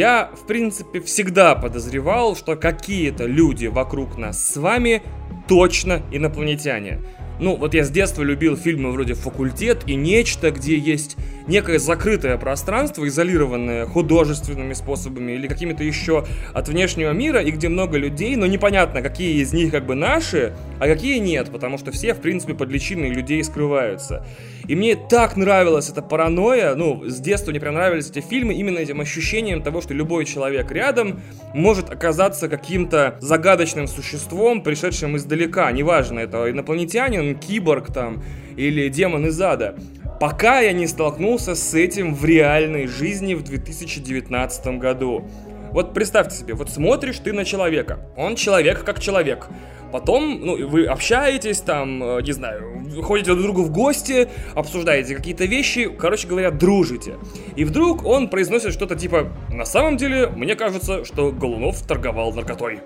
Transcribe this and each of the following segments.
я, в принципе, всегда подозревал, что какие-то люди вокруг нас с вами точно инопланетяне. Ну, вот я с детства любил фильмы вроде «Факультет» и «Нечто», где есть некое закрытое пространство, изолированное художественными способами или какими-то еще от внешнего мира, и где много людей, но непонятно, какие из них как бы наши, а какие нет, потому что все, в принципе, под личиной людей скрываются. И мне так нравилась эта паранойя, ну, с детства мне прям нравились эти фильмы именно этим ощущением того, что любой человек рядом может оказаться каким-то загадочным существом, пришедшим издалека, неважно, это инопланетянин, киборг там, или демон из ада. Пока я не столкнулся с этим в реальной жизни в 2019 году. Вот представьте себе, вот смотришь ты на человека, он человек как человек, Потом, ну, вы общаетесь, там, э, не знаю, ходите друг другу в гости, обсуждаете какие-то вещи, короче говоря, дружите. И вдруг он произносит что-то типа «На самом деле, мне кажется, что Голунов торговал наркотой».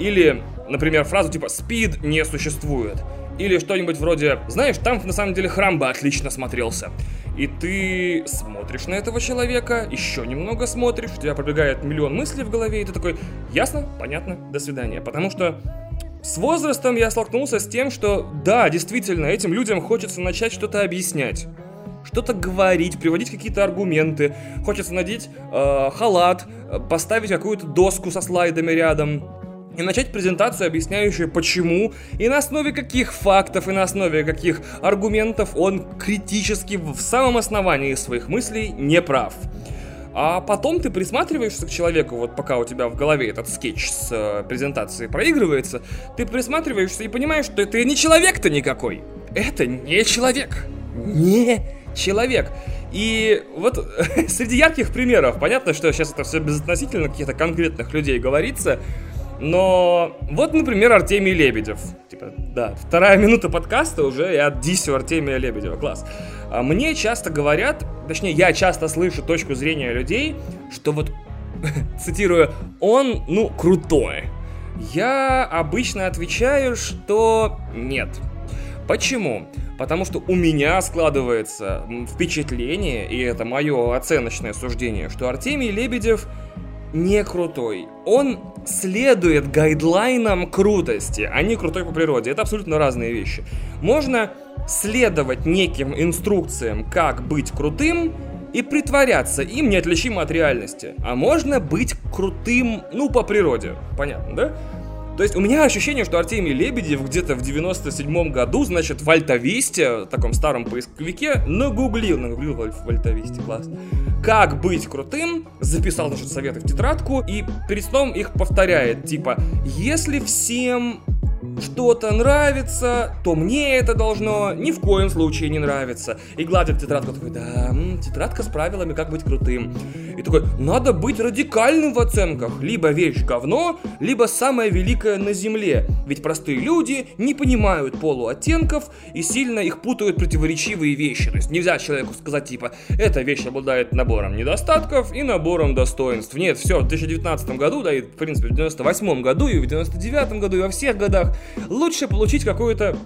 Или, например, фразу типа «Спид не существует». Или что-нибудь вроде «Знаешь, там на самом деле храм бы отлично смотрелся». И ты смотришь на этого человека, еще немного смотришь, у тебя пробегает миллион мыслей в голове, и ты такой «Ясно, понятно, до свидания». Потому что с возрастом я столкнулся с тем, что да, действительно, этим людям хочется начать что-то объяснять что-то говорить, приводить какие-то аргументы. Хочется надеть э, халат, поставить какую-то доску со слайдами рядом и начать презентацию, объясняющую почему и на основе каких фактов и на основе каких аргументов он критически в самом основании своих мыслей не прав. А потом ты присматриваешься к человеку, вот пока у тебя в голове этот скетч с э, презентацией проигрывается, ты присматриваешься и понимаешь, что это не человек-то никакой. Это не человек. Не человек. И вот среди ярких примеров, понятно, что сейчас это все безотносительно каких-то конкретных людей говорится, но вот, например, Артемий Лебедев. Типа, да, вторая минута подкаста уже я дисю Артемия Лебедева. Класс. А мне часто говорят, точнее, я часто слышу точку зрения людей, что вот, цитирую, он, ну, крутой. Я обычно отвечаю, что нет. Почему? Потому что у меня складывается впечатление, и это мое оценочное суждение, что Артемий Лебедев не крутой. Он следует гайдлайнам крутости, а не крутой по природе. Это абсолютно разные вещи. Можно следовать неким инструкциям, как быть крутым, и притворяться им неотличимо от реальности. А можно быть крутым, ну, по природе. Понятно, да? То есть у меня ощущение, что Артемий Лебедев где-то в 97-м году, значит, в Альтависте, таком старом поисковике, нагуглил, нагуглил в Альтависте, класс, как быть крутым, записал, значит, советы в тетрадку и перед сном их повторяет, типа, если всем что-то нравится, то мне это должно ни в коем случае не нравиться. И гладит тетрадку, такой, да, тетрадка с правилами, как быть крутым. И такой, надо быть радикальным в оценках. Либо вещь говно, либо самое великое на земле. Ведь простые люди не понимают полуоттенков и сильно их путают противоречивые вещи. То есть нельзя человеку сказать, типа, эта вещь обладает набором недостатков и набором достоинств. Нет, все, в 2019 году, да и, в принципе, в 98 году, и в 99 году, и во всех годах лучше получить какую-то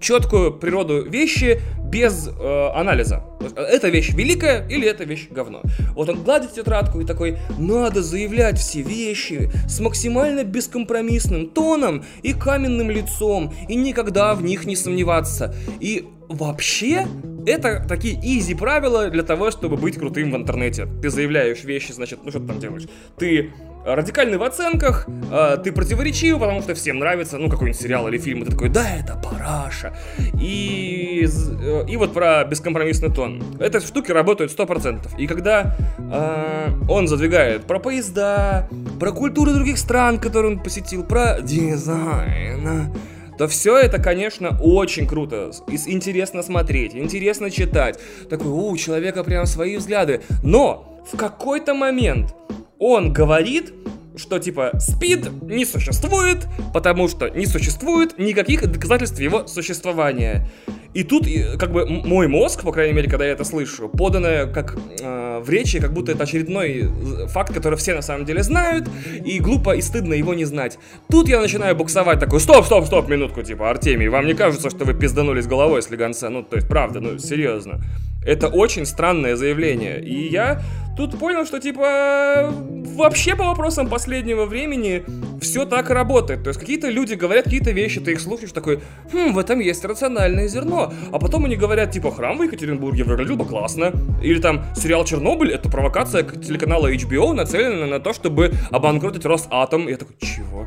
четкую природу вещи без э, анализа. Это вещь великая или это вещь говно. Вот он гладит тетрадку и такой, надо заявлять все вещи с максимально бескомпромиссным тоном и каменным лицом, и никогда в них не сомневаться. И вообще, это такие изи правила для того, чтобы быть крутым в интернете. Ты заявляешь вещи, значит, ну что ты там делаешь? Ты радикальный в оценках, э, ты противоречив, потому что всем нравится, ну, какой-нибудь сериал или фильм, и ты такой, да, это параша. И, э, и вот про бескомпромиссный тон. Эти штуки работают 100%. И когда э, он задвигает про поезда, про культуру других стран, которые он посетил, про дизайн, то все это, конечно, очень круто. Интересно смотреть, интересно читать. Такой, у человека прям свои взгляды. Но в какой-то момент он говорит, что типа спид не существует, потому что не существует никаких доказательств его существования. И тут, как бы, мой мозг, по крайней мере, когда я это слышу, подано как э, в речи, как будто это очередной э, факт, который все на самом деле знают, и глупо и стыдно его не знать. Тут я начинаю буксовать такой, стоп, стоп, стоп, минутку, типа, Артемий, вам не кажется, что вы пизданулись головой с слегонца? Ну, то есть, правда, ну, серьезно. Это очень странное заявление. И я тут понял, что типа вообще по вопросам последнего времени все так работает. То есть какие-то люди говорят какие-то вещи, ты их слушаешь, такой, хм, в этом есть рациональное зерно. А потом они говорят, типа, храм в Екатеринбурге выглядел бы классно. Или там сериал Чернобыль это провокация телеканала HBO, нацеленная на то, чтобы обанкротить Росатом. Я такой, чего?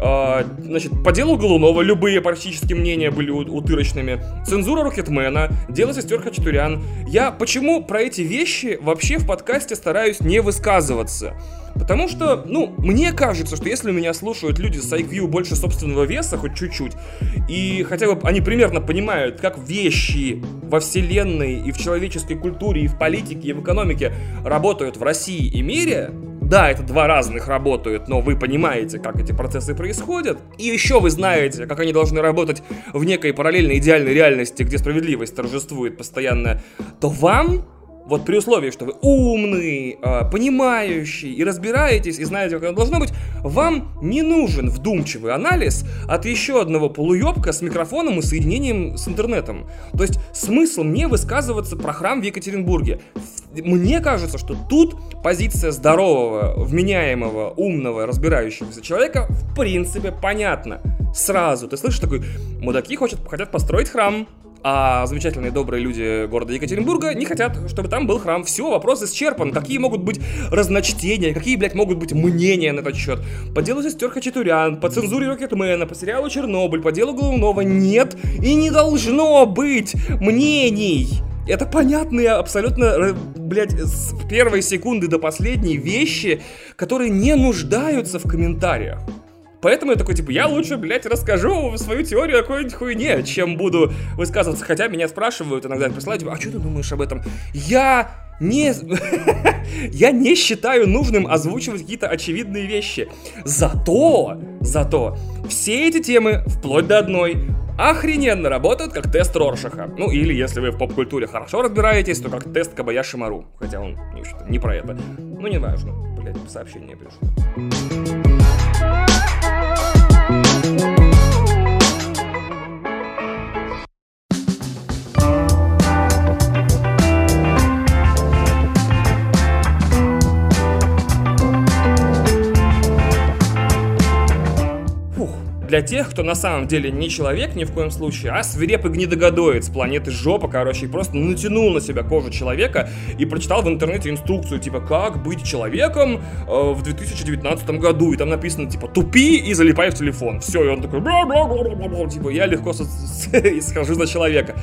А, значит, по делу Голунова любые практически мнения были утырочными. Цензура Рокетмена, дело сестер Хачатурян. Я почему про эти вещи вообще в подкасте стараюсь не высказываться? Потому что, ну, мне кажется, что если меня слушают люди с IQ больше собственного веса, хоть чуть-чуть, и хотя бы они примерно понимают, как вещи во вселенной и в человеческой культуре, и в политике, и в экономике работают в России и мире, да, это два разных работают, но вы понимаете, как эти процессы происходят. И еще вы знаете, как они должны работать в некой параллельной идеальной реальности, где справедливость торжествует постоянно, то вам вот при условии, что вы умный, э, понимающий и разбираетесь, и знаете, как оно должно быть, вам не нужен вдумчивый анализ от еще одного полуебка с микрофоном и соединением с интернетом. То есть смысл мне высказываться про храм в Екатеринбурге. Мне кажется, что тут позиция здорового, вменяемого, умного, разбирающегося человека в принципе понятна. Сразу. Ты слышишь такой, мудаки хотят, хотят построить храм, а замечательные добрые люди города Екатеринбурга не хотят, чтобы там был храм. Все, вопрос исчерпан. Какие могут быть разночтения, какие, блядь, могут быть мнения на этот счет? По делу сестер Хачатурян, по цензуре Рокетмена, по сериалу Чернобыль, по делу Голунова нет и не должно быть мнений. Это понятные абсолютно, блядь, с первой секунды до последней вещи, которые не нуждаются в комментариях. Поэтому я такой, типа, я лучше, блядь, расскажу свою теорию о какой-нибудь хуйне, чем буду высказываться. Хотя меня спрашивают иногда, присылают, типа, а что ты думаешь об этом? Я не... я не считаю нужным озвучивать какие-то очевидные вещи. Зато, зато, все эти темы, вплоть до одной, охрененно работают как тест Роршаха. Ну, или если вы в поп-культуре хорошо разбираетесь, то как тест Кабаяши Мару. Хотя он не, не про это. Ну, не важно. Блять, сообщение пришло. Для тех, кто на самом деле не человек ни в коем случае, а свирепый гнидогодоид с планеты Жопа, короче, и просто натянул на себя кожу человека и прочитал в интернете инструкцию, типа, как быть человеком э, в 2019 году. И там написано, типа, тупи и залипай в телефон. Все, и он такой, бла-бла-бла-бла-бла, типа, я легко схожу за человека.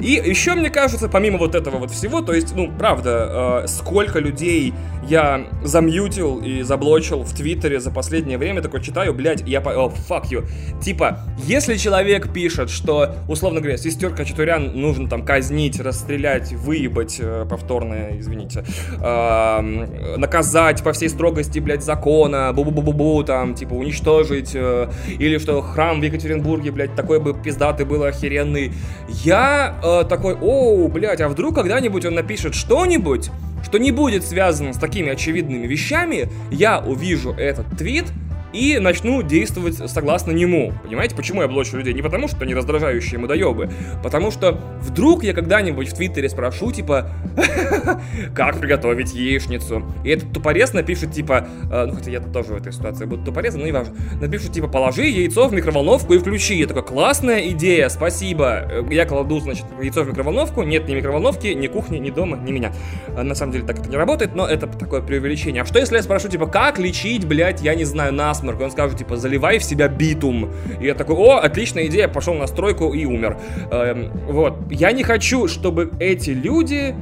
И еще, мне кажется, помимо вот этого вот всего, то есть, ну, правда, э, сколько людей я замьютил и заблочил в Твиттере за последнее время, такой читаю, блядь, я по... О, fuck you. Типа, если человек пишет, что, условно говоря, сестер Качатурян нужно там казнить, расстрелять, выебать, э, повторно, извините, э, наказать по всей строгости, блядь, закона, бу-бу-бу-бу-бу, там, типа, уничтожить, э, или что храм в Екатеринбурге, блядь, такой бы пиздатый был охеренный, я э, такой, оу, блядь, а вдруг когда-нибудь он напишет что-нибудь, что не будет связано с такими очевидными вещами, я увижу этот твит, и начну действовать согласно нему. Понимаете, почему я блочу людей? Не потому, что они раздражающие мудоебы, потому что вдруг я когда-нибудь в Твиттере спрошу, типа, как приготовить яичницу? И этот тупорез напишет, типа, э, ну, хотя я тоже в этой ситуации буду тупорезом, но не важно, напишет, типа, положи яйцо в микроволновку и включи. Я такой, классная идея, спасибо. Э, я кладу, значит, яйцо в микроволновку, нет ни микроволновки, ни кухни, ни дома, ни меня. Э, на самом деле так это не работает, но это такое преувеличение. А что если я спрошу, типа, как лечить, блядь, я не знаю, нас насморк, он скажет, типа, заливай в себя битум. И я такой, о, отличная идея, пошел на стройку и умер. Эм, вот. Я не хочу, чтобы эти люди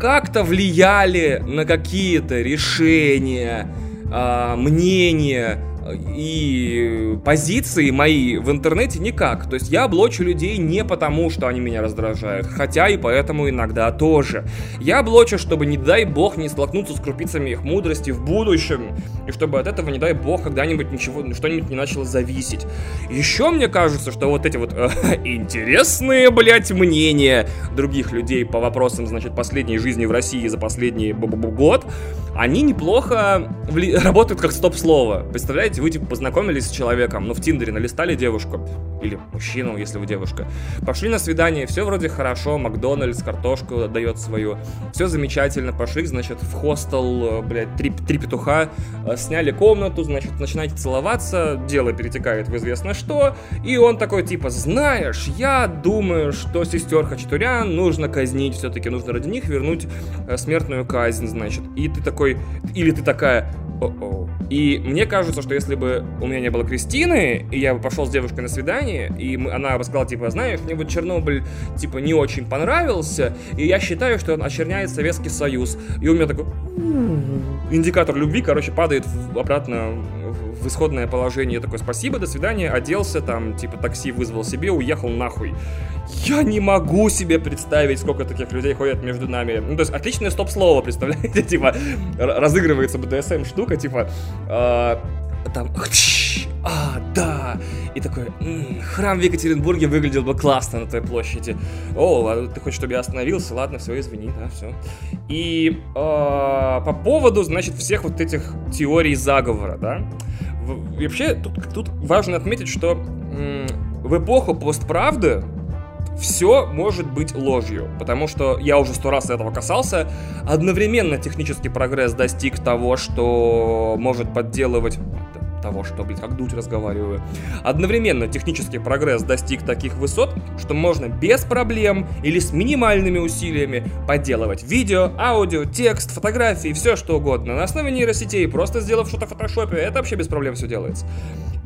как-то влияли на какие-то решения, э, мнения, и позиции мои в интернете никак. То есть я блочу людей не потому, что они меня раздражают, хотя и поэтому иногда тоже. Я блочу, чтобы, не дай бог, не столкнуться с крупицами их мудрости в будущем, и чтобы от этого, не дай бог, когда-нибудь ничего, что-нибудь не начало зависеть. Еще мне кажется, что вот эти вот э, интересные, блядь, мнения других людей по вопросам, значит, последней жизни в России за последний год, они неплохо работают как стоп-слово. Представляете? Блядь, вы, типа, познакомились с человеком, ну, в Тиндере налистали девушку, или мужчину, если вы девушка, пошли на свидание, все вроде хорошо, Макдональдс, картошку дает свою, все замечательно, пошли, значит, в хостел, э, блядь, три, три петуха, э, сняли комнату, значит, начинаете целоваться, дело перетекает в известно что, и он такой, типа, знаешь, я думаю, что сестер Хачатурян нужно казнить, все-таки нужно ради них вернуть э, смертную казнь, значит, и ты такой, или ты такая, о-о. И мне кажется, что если бы у меня не было Кристины, и я бы пошел с девушкой на свидание, и она бы сказала, типа, знаешь, мне вот Чернобыль, типа, не очень понравился, и я считаю, что он очерняет Советский Союз. И у меня такой индикатор любви, короче, падает обратно в исходное положение. Такой, спасибо, до свидания, оделся, там, типа, такси вызвал себе, уехал нахуй. Я не могу себе представить, сколько таких людей ходят между нами. Ну, то есть, отличное стоп-слово, представляете? Типа, разыгрывается БДСМ штука, типа, э, там, а, да, и такой, м-м, храм в Екатеринбурге выглядел бы классно на той площади. О, ты хочешь, чтобы я остановился? Ладно, все, извини, да, все. И э, по поводу, значит, всех вот этих теорий заговора, да, вообще тут, тут важно отметить, что м- в эпоху постправды все может быть ложью, потому что я уже сто раз этого касался. Одновременно технический прогресс достиг того, что может подделывать того, что, блядь, как дуть разговариваю. Одновременно технический прогресс достиг таких высот, что можно без проблем или с минимальными усилиями подделывать видео, аудио, текст, фотографии, все что угодно. На основе нейросетей, просто сделав что-то в фотошопе, это вообще без проблем все делается.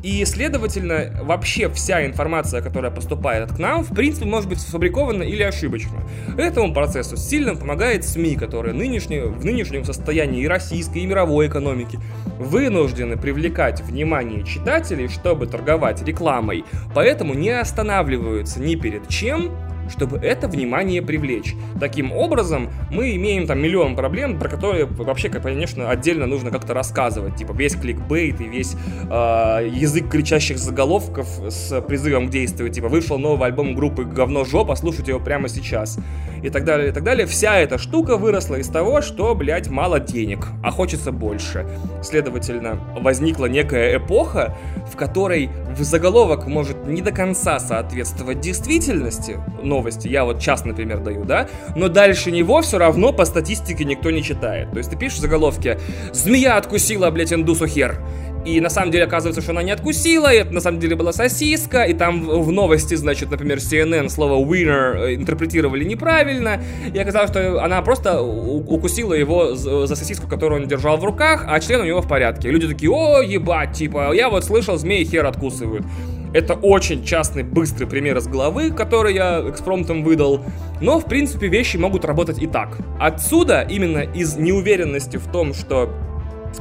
И, следовательно, вообще вся информация, которая поступает к нам, в принципе, может быть сфабрикована или ошибочна. Этому процессу сильно помогает СМИ, которые нынешние, в нынешнем состоянии и российской, и мировой экономики вынуждены привлекать внимание читателей, чтобы торговать рекламой, поэтому не останавливаются ни перед чем, чтобы это внимание привлечь. Таким образом, мы имеем там миллион проблем, про которые вообще, конечно, отдельно нужно как-то рассказывать. Типа весь кликбейт и весь э, язык кричащих заголовков с призывом к действию. Типа вышел новый альбом группы «Говно жопа», слушайте его прямо сейчас. И так далее, и так далее. Вся эта штука выросла из того, что, блядь, мало денег, а хочется больше. Следовательно, возникла некая эпоха, в которой в заголовок может не до конца соответствовать действительности, но новости, я вот час, например, даю, да, но дальше него все равно по статистике никто не читает. То есть ты пишешь в заголовке «Змея откусила, блядь, индусу хер», и на самом деле оказывается, что она не откусила, и это на самом деле была сосиска, и там в новости, значит, например, CNN слово winner э, интерпретировали неправильно, и оказалось, что она просто укусила его за сосиску, которую он держал в руках, а член у него в порядке. люди такие, о, ебать, типа, я вот слышал, змеи хер откусывают. Это очень частный, быстрый пример из головы, который я экспромтом выдал. Но, в принципе, вещи могут работать и так. Отсюда, именно из неуверенности в том, что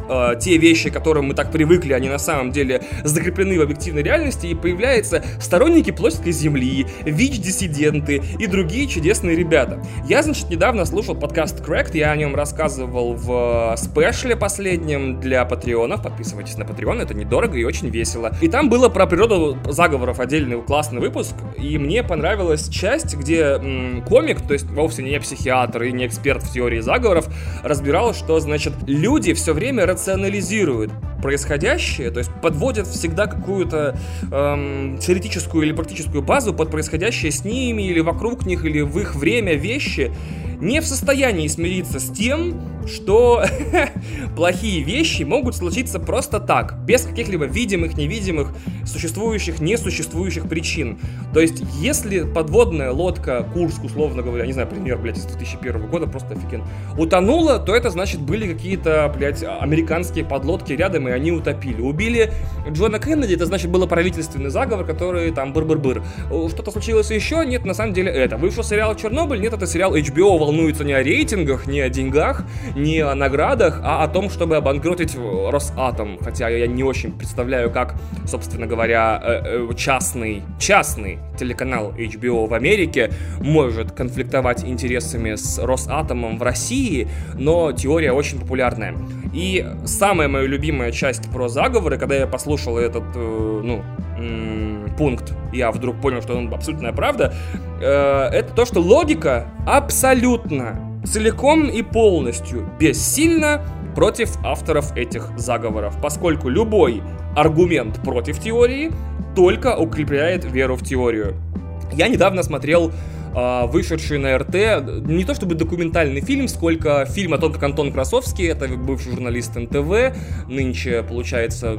э, те вещи, к которым мы так привыкли, они на самом деле закреплены в объективной реальности, и появляются сторонники плоской земли, ВИЧ-диссиденты и другие чудесные ребята. Я, значит, недавно слушал подкаст Cracked, я о нем рассказывал в спешле последнем для патреонов, подписывайтесь на патреон, это недорого и очень весело. И там было про природу заговоров отдельный классный выпуск, и мне понравилась часть, где м, комик, то есть вовсе не психиатр и не эксперт в теории заговоров, разбирал, что, значит, люди все время рационализируют происходящее, то есть подводят всегда какую-то эм, теоретическую или практическую базу под происходящее с ними или вокруг них или в их время вещи, не в состоянии смириться с тем, что плохие вещи могут случиться просто так, без каких-либо видимых, невидимых, существующих, несуществующих причин. То есть, если подводная лодка Курск, условно говоря, не знаю, пример, блядь, из 2001 года, просто офиген, утонула, то это значит были какие-то, блядь, американские подлодки рядом, и они утопили. Убили Джона Кеннеди, это значит было правительственный заговор, который там быр-быр-быр. Что-то случилось еще? Нет, на самом деле это. Вышел сериал Чернобыль? Нет, это сериал HBO волнуется не о рейтингах, не о деньгах, не о наградах, а о том, чтобы обанкротить Росатом. Хотя я не очень представляю, как, собственно говоря, э, э, частный, частный телеканал HBO в Америке может конфликтовать интересами с Росатомом в России, но теория очень популярная. И самая моя любимая часть про заговоры, когда я послушал этот, э, ну, пункт, я вдруг понял, что он абсолютная правда, это то, что логика абсолютно целиком и полностью бессильно против авторов этих заговоров, поскольку любой аргумент против теории только укрепляет веру в теорию. Я недавно смотрел э, вышедший на РТ, не то чтобы документальный фильм, сколько фильм о том, как Антон Красовский, это бывший журналист НТВ, нынче, получается,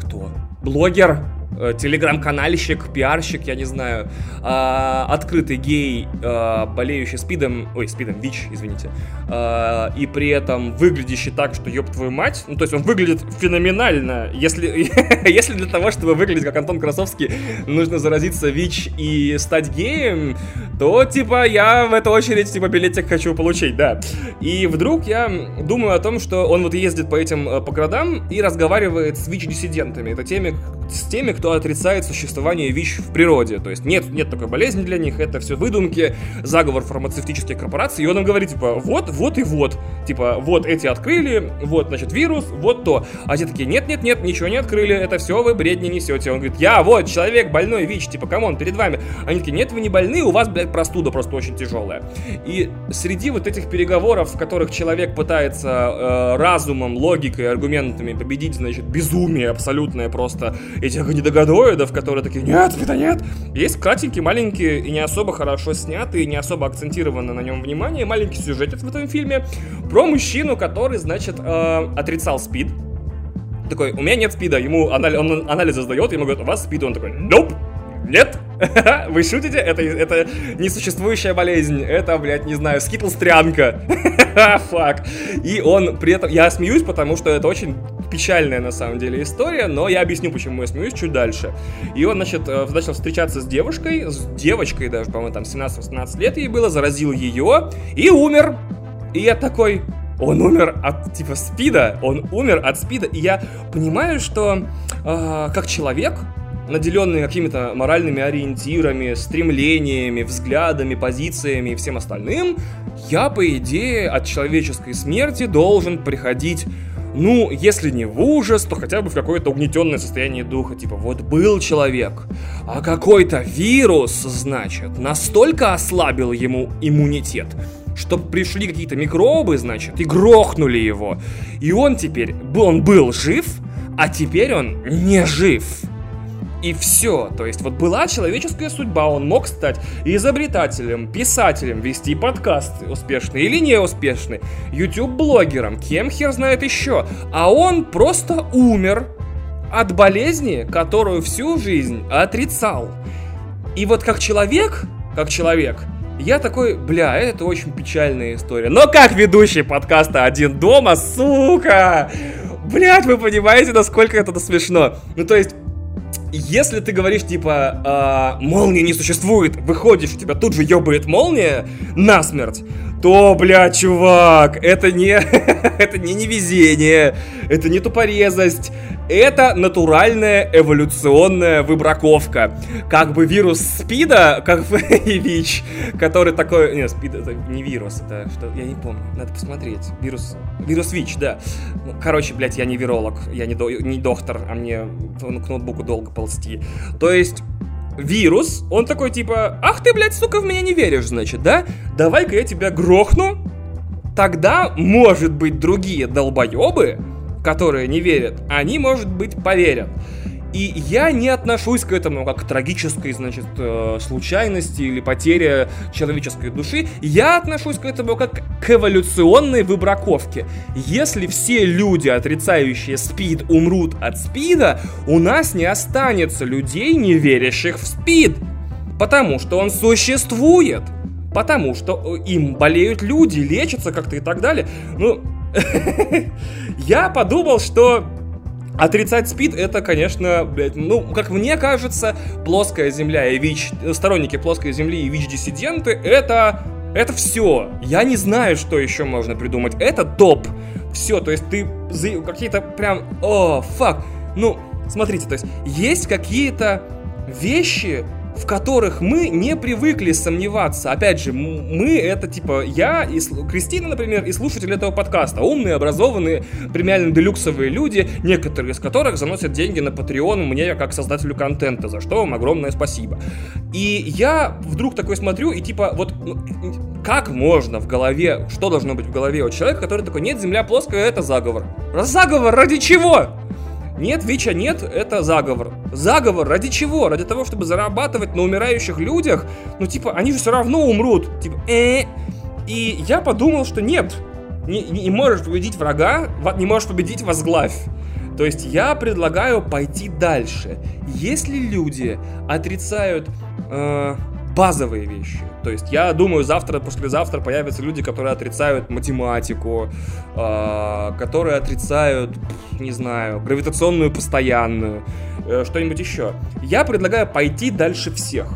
кто? Блогер, телеграм-канальщик, пиарщик, я не знаю, э, открытый гей, э, болеющий спидом, ой, спидом, ВИЧ, извините, э, и при этом выглядящий так, что ёб твою мать, ну, то есть он выглядит феноменально, если, если для того, чтобы выглядеть как Антон Красовский, нужно заразиться ВИЧ и стать геем, то, типа, я в эту очередь, типа, билетик хочу получить, да. И вдруг я думаю о том, что он вот ездит по этим, э, по городам и разговаривает с ВИЧ-диссидентами, это теми, с теми, кто отрицает существование ВИЧ в природе. То есть нет, нет такой болезни для них, это все выдумки, заговор фармацевтических корпораций. И он им говорит, типа, вот, вот и вот. Типа, вот эти открыли, вот, значит, вирус, вот то. А те такие, нет-нет-нет, ничего не открыли, это все вы бредни несете. Он говорит, я вот, человек больной ВИЧ, типа, come on, перед вами. Они такие, нет, вы не больны, у вас, блядь, простуда просто очень тяжелая. И среди вот этих переговоров, в которых человек пытается э, разумом, логикой, аргументами победить, значит, безумие абсолютное просто этих недогодоидов, которые такие, нет, это нет. Есть кратенький, маленький и не особо хорошо снятый, и не особо акцентированно на нем внимание, маленький сюжет в этом фильме про мужчину, который, значит, э, отрицал спид. Такой, у меня нет спида, ему анали- он анализы сдает, ему говорят, у вас спид, он такой, nope, нет, вы шутите? Это, это несуществующая болезнь. Это, блядь, не знаю, скитлстрянка. Фак. И он при этом... Я смеюсь, потому что это очень печальная на самом деле история, но я объясню, почему я смеюсь чуть дальше. И он, значит, э, начал встречаться с девушкой, с девочкой даже, по-моему, там 17-18 лет ей было, заразил ее и умер. И я такой, он умер от типа спида, он умер от спида, и я понимаю, что э, как человек, наделенный какими-то моральными ориентирами, стремлениями, взглядами, позициями и всем остальным, я, по идее, от человеческой смерти должен приходить ну, если не в ужас, то хотя бы в какое-то угнетенное состояние духа. Типа, вот был человек, а какой-то вирус, значит, настолько ослабил ему иммунитет, что пришли какие-то микробы, значит, и грохнули его. И он теперь, он был жив, а теперь он не жив и все. То есть вот была человеческая судьба, он мог стать изобретателем, писателем, вести подкасты успешные или неуспешные, YouTube-блогером, кем хер знает еще. А он просто умер от болезни, которую всю жизнь отрицал. И вот как человек, как человек, я такой, бля, это очень печальная история. Но как ведущий подкаста «Один дома», сука! Блять, вы понимаете, насколько это смешно? Ну, то есть, если ты говоришь, типа, э, молнии не существует, выходишь, у тебя тут же ебает молния насмерть, то, бля, чувак, это не, это не невезение, это не тупорезость, это натуральная эволюционная выбраковка. Как бы вирус СПИДа, как и ВИЧ, который такой... Нет, СПИД это не вирус, это что... Я не помню, надо посмотреть. Вирус... Вирус ВИЧ, да. Ну, короче, блядь, я не виролог, я не, до... не доктор, а мне к ноутбуку долго ползти. То есть вирус, он такой типа, ах ты, блядь, сука, в меня не веришь, значит, да? Давай-ка я тебя грохну, тогда, может быть, другие долбоебы которые не верят, они, может быть, поверят. И я не отношусь к этому как к трагической, значит, э, случайности или потере человеческой души. Я отношусь к этому как к эволюционной выбраковке. Если все люди, отрицающие СПИД, умрут от СПИДа, у нас не останется людей, не верящих в СПИД. Потому что он существует. Потому что э, им болеют люди, лечатся как-то и так далее. Ну, я подумал, что Отрицать спид это, конечно, блядь, ну, как мне кажется, плоская земля и ВИЧ, сторонники плоской земли и ВИЧ-диссиденты, это, это все. Я не знаю, что еще можно придумать. Это топ. Все, то есть ты какие-то прям, о, фак. Ну, смотрите, то есть есть какие-то вещи, в которых мы не привыкли сомневаться. Опять же, мы это типа я и Кристина, например, и слушатели этого подкаста. Умные, образованные, премиально делюксовые люди, некоторые из которых заносят деньги на Patreon мне как создателю контента, за что вам огромное спасибо. И я вдруг такой смотрю и типа вот ну, как можно в голове, что должно быть в голове у человека, который такой, нет, земля плоская, это заговор. Заговор ради чего? Нет, Вича, нет, это заговор. Заговор ради чего? Ради того, чтобы зарабатывать на умирающих людях? Ну, типа, они же все равно умрут. Типа, э И я подумал, что нет, не, не можешь победить врага, не можешь победить возглавь. То есть я предлагаю пойти дальше. Если люди отрицают э, базовые вещи. То есть я думаю, завтра, послезавтра появятся люди, которые отрицают математику, э, которые отрицают, не знаю, гравитационную постоянную, э, что-нибудь еще. Я предлагаю пойти дальше всех.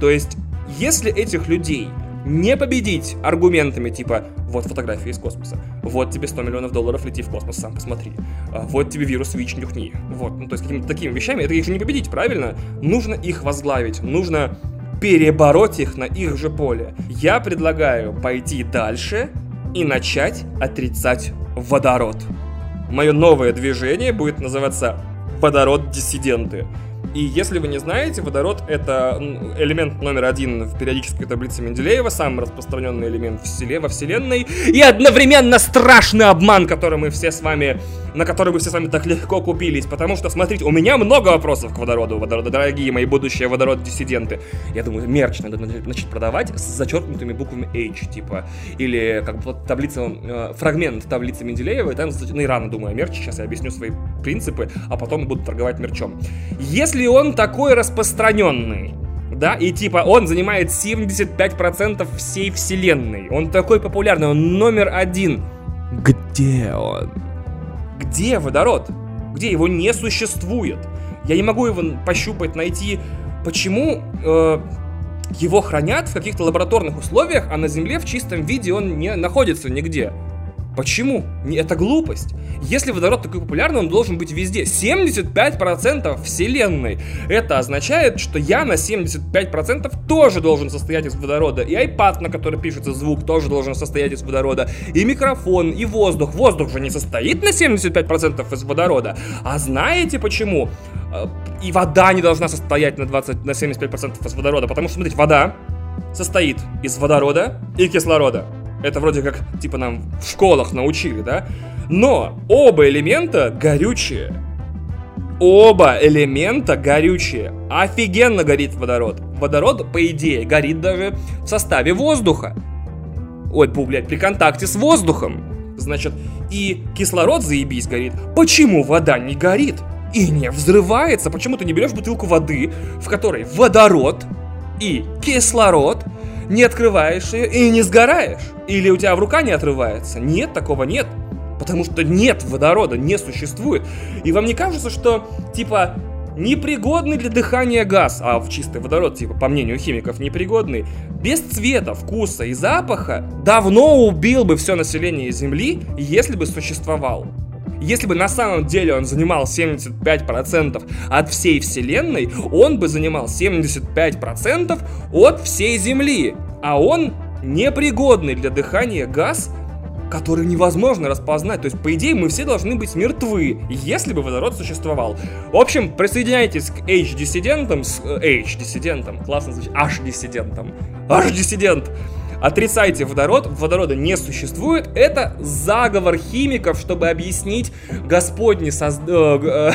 То есть, если этих людей не победить аргументами типа вот фотография из космоса, вот тебе 100 миллионов долларов, лети в космос, сам посмотри, а, вот тебе вирус ВИЧ, нюхни, вот, ну то есть какими-то такими вещами, это их же не победить, правильно? Нужно их возглавить, нужно перебороть их на их же поле. Я предлагаю пойти дальше и начать отрицать водород. Мое новое движение будет называться «Водород-диссиденты». И если вы не знаете, водород — это элемент номер один в периодической таблице Менделеева, самый распространенный элемент в селе, во Вселенной, и одновременно страшный обман, который мы все с вами, на который мы все с вами так легко купились. Потому что, смотрите, у меня много вопросов к водороду, водороду, дорогие мои будущие водород-диссиденты. Я думаю, мерч надо начать продавать с зачеркнутыми буквами H, типа, или как бы таблица, э, фрагмент таблицы Менделеева, и там, ну и рано думаю о мерче, сейчас я объясню свои принципы, а потом буду торговать мерчом. Если если он такой распространенный, да, и типа он занимает 75% всей вселенной, он такой популярный, он номер один. Где он? Где водород? Где его не существует? Я не могу его пощупать, найти. Почему э, его хранят в каких-то лабораторных условиях, а на Земле в чистом виде он не находится нигде? Почему? Это глупость. Если водород такой популярный, он должен быть везде. 75% вселенной. Это означает, что я на 75% тоже должен состоять из водорода. И iPad, на который пишется звук, тоже должен состоять из водорода. И микрофон, и воздух. Воздух же не состоит на 75% из водорода. А знаете почему? Э, и вода не должна состоять на, 20, на 75% из водорода. Потому что, смотрите, вода состоит из водорода и кислорода. Это вроде как, типа, нам в школах научили, да? Но оба элемента горючие. Оба элемента горючие. Офигенно горит водород. Водород, по идее, горит даже в составе воздуха. Ой, блядь, при контакте с воздухом. Значит, и кислород, заебись, горит. Почему вода не горит? И не взрывается? Почему ты не берешь бутылку воды, в которой водород и кислород, не открываешь ее и не сгораешь? Или у тебя в рука не отрывается? Нет, такого нет. Потому что нет водорода, не существует. И вам не кажется, что, типа, непригодный для дыхания газ, а в чистый водород, типа, по мнению химиков, непригодный, без цвета, вкуса и запаха, давно убил бы все население Земли, если бы существовал. Если бы на самом деле он занимал 75% от всей Вселенной, он бы занимал 75% от всей Земли. А он непригодный для дыхания газ, который невозможно распознать. То есть, по идее, мы все должны быть мертвы, если бы водород существовал. В общем, присоединяйтесь к H-диссидентам, с э, H-диссидентам, классно звучит, H-диссидентам, H-диссидент. Отрицайте водород, водорода не существует. Это заговор химиков, чтобы объяснить Господний соз... Э,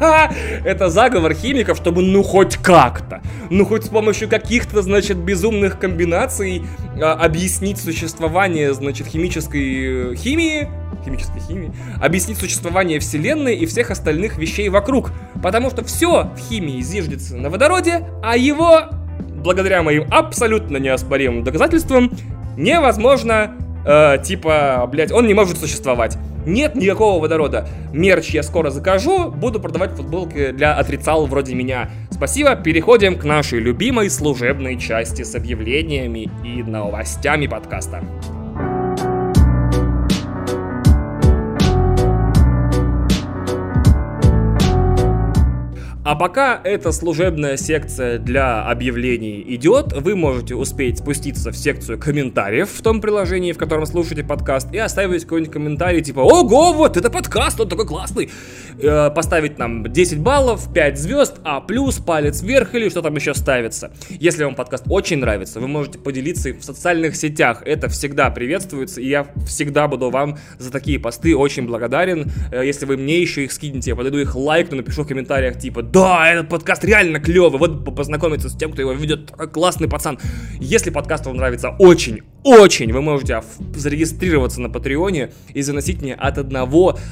это заговор химиков, чтобы ну хоть как-то, ну хоть с помощью каких-то, значит, безумных комбинаций а, объяснить существование, значит, химической э, химии, химической химии, объяснить существование Вселенной и всех остальных вещей вокруг. Потому что все в химии зиждется на водороде, а его благодаря моим абсолютно неоспоримым доказательствам, невозможно, э, типа, блядь, он не может существовать. Нет никакого водорода. Мерч я скоро закажу, буду продавать футболки для отрицал вроде меня. Спасибо, переходим к нашей любимой служебной части с объявлениями и новостями подкаста. А пока эта служебная секция для объявлений идет, вы можете успеть спуститься в секцию комментариев в том приложении, в котором слушаете подкаст, и оставить какой-нибудь комментарий типа «Ого, вот это подкаст, он такой классный!» э, Поставить нам 10 баллов, 5 звезд, А+, палец вверх или что там еще ставится. Если вам подкаст очень нравится, вы можете поделиться в социальных сетях. Это всегда приветствуется, и я всегда буду вам за такие посты очень благодарен. Э, если вы мне еще их скинете, я подойду их лайкну, напишу в комментариях типа «Да, этот подкаст реально клевый, вот познакомиться с тем, кто его ведет, классный пацан». Если подкаст вам нравится очень, очень, вы можете зарегистрироваться на Патреоне и заносить мне от 1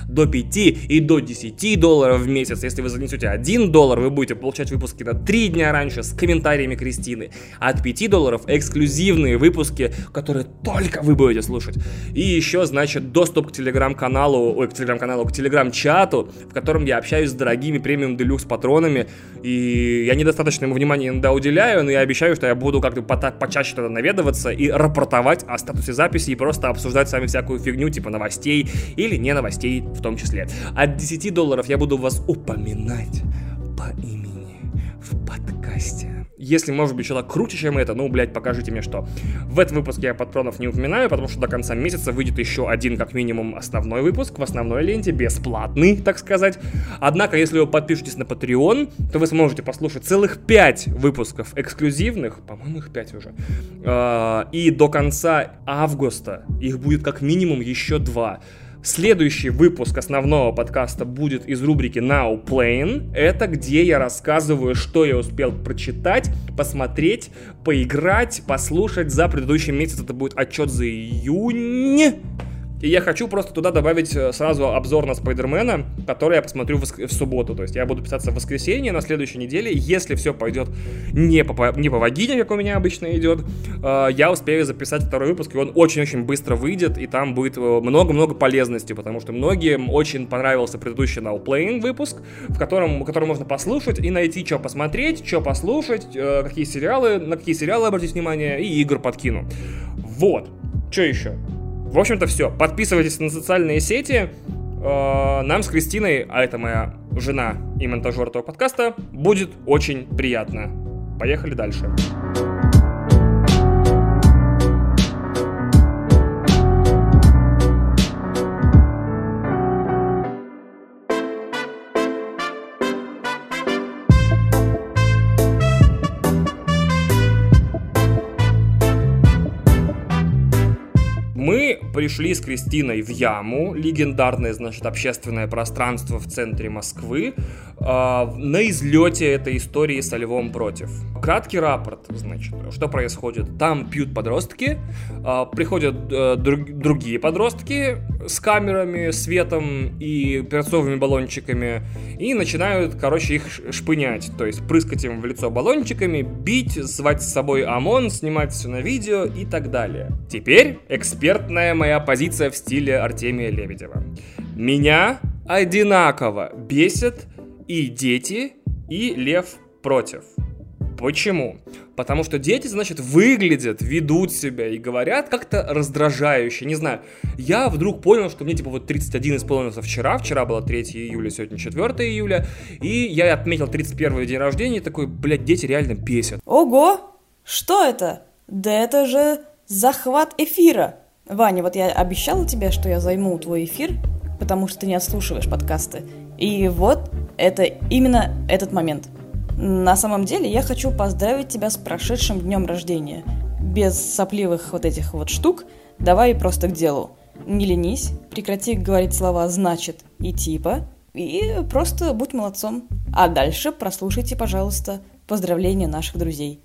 до 5 и до 10 долларов в месяц. Если вы занесете 1 доллар, вы будете получать выпуски на 3 дня раньше с комментариями Кристины. От 5 долларов эксклюзивные выпуски, которые только вы будете слушать. И еще, значит, доступ к телеграм-каналу, ой, к телеграм-каналу, к телеграм-чату, в котором я общаюсь с дорогими премиум делюкс патронами. И я недостаточно ему внимания иногда уделяю, но я обещаю, что я буду как-то почаще туда наведываться и рапортовать о статусе записи и просто обсуждать с вами всякую фигню, типа новостей или не новостей в том числе. От 10 долларов я буду вас упоминать по имени в подкасте. Если может быть что-то круче, чем это, ну, блядь, покажите мне что. В этом выпуске я патронов не упоминаю, потому что до конца месяца выйдет еще один, как минимум, основной выпуск в основной ленте, бесплатный, так сказать. Однако, если вы подпишетесь на Patreon, то вы сможете послушать целых 5 выпусков эксклюзивных, по-моему, их 5 уже. А, и до конца августа их будет как минимум еще 2. Следующий выпуск основного подкаста будет из рубрики Now Playing. Это где я рассказываю, что я успел прочитать, посмотреть, поиграть, послушать за предыдущий месяц. Это будет отчет за июнь. И я хочу просто туда добавить э, сразу обзор на Спайдермена, который я посмотрю в, в субботу. То есть я буду писаться в воскресенье на следующей неделе. Если все пойдет не по, не по вагине, как у меня обычно идет, э, я успею записать второй выпуск, и он очень-очень быстро выйдет, и там будет э, много-много полезности, потому что многим очень понравился предыдущий Now Playing выпуск, в котором, который можно послушать и найти, что посмотреть, что послушать, э, какие сериалы, на какие сериалы обратить внимание, и игр подкину. Вот. Что еще? В общем-то, все. Подписывайтесь на социальные сети. Э, нам с Кристиной, а это моя жена и монтажер этого подкаста, будет очень приятно. Поехали дальше. Дальше. Пришли с Кристиной в яму, легендарное, значит, общественное пространство в центре Москвы, э, на излете этой истории со Львом против. Краткий рапорт, значит, что происходит. Там пьют подростки, э, приходят э, друг, другие подростки с камерами, светом и перцовыми баллончиками и начинают, короче, их шпынять, то есть прыскать им в лицо баллончиками, бить, звать с собой ОМОН, снимать все на видео и так далее. Теперь экспертная моя моя позиция в стиле Артемия Лебедева. Меня одинаково бесит и дети, и лев против. Почему? Потому что дети, значит, выглядят, ведут себя и говорят как-то раздражающе. Не знаю, я вдруг понял, что мне типа вот 31 исполнился вчера, вчера было 3 июля, сегодня 4 июля, и я отметил 31 день рождения и такой, блядь, дети реально бесят. Ого! Что это? Да это же захват эфира! Ваня, вот я обещала тебе, что я займу твой эфир, потому что ты не отслушиваешь подкасты. И вот это именно этот момент. На самом деле я хочу поздравить тебя с прошедшим днем рождения. Без сопливых вот этих вот штук, давай просто к делу. Не ленись, прекрати говорить слова «значит» и «типа», и просто будь молодцом. А дальше прослушайте, пожалуйста, поздравления наших друзей.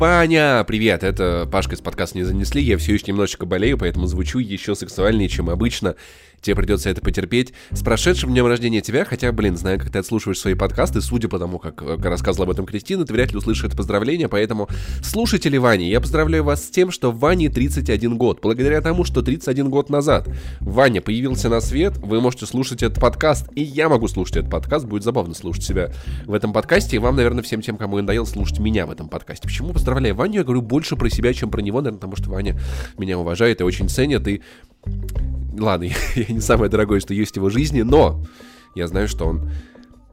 Ваня, привет, это Пашка из подкаста «Не занесли», я все еще немножечко болею, поэтому звучу еще сексуальнее, чем обычно тебе придется это потерпеть. С прошедшим днем рождения тебя, хотя, блин, знаю, как ты отслушиваешь свои подкасты, судя по тому, как э, рассказывала об этом Кристина, ты вряд ли услышишь это поздравление, поэтому слушатели Вани, я поздравляю вас с тем, что Ване 31 год. Благодаря тому, что 31 год назад Ваня появился на свет, вы можете слушать этот подкаст, и я могу слушать этот подкаст, будет забавно слушать себя в этом подкасте, и вам, наверное, всем тем, кому надоело слушать меня в этом подкасте. Почему поздравляю Ваню? Я говорю больше про себя, чем про него, наверное, потому что Ваня меня уважает и очень ценит, и ладно, я, не самое дорогое, что есть в его жизни, но я знаю, что он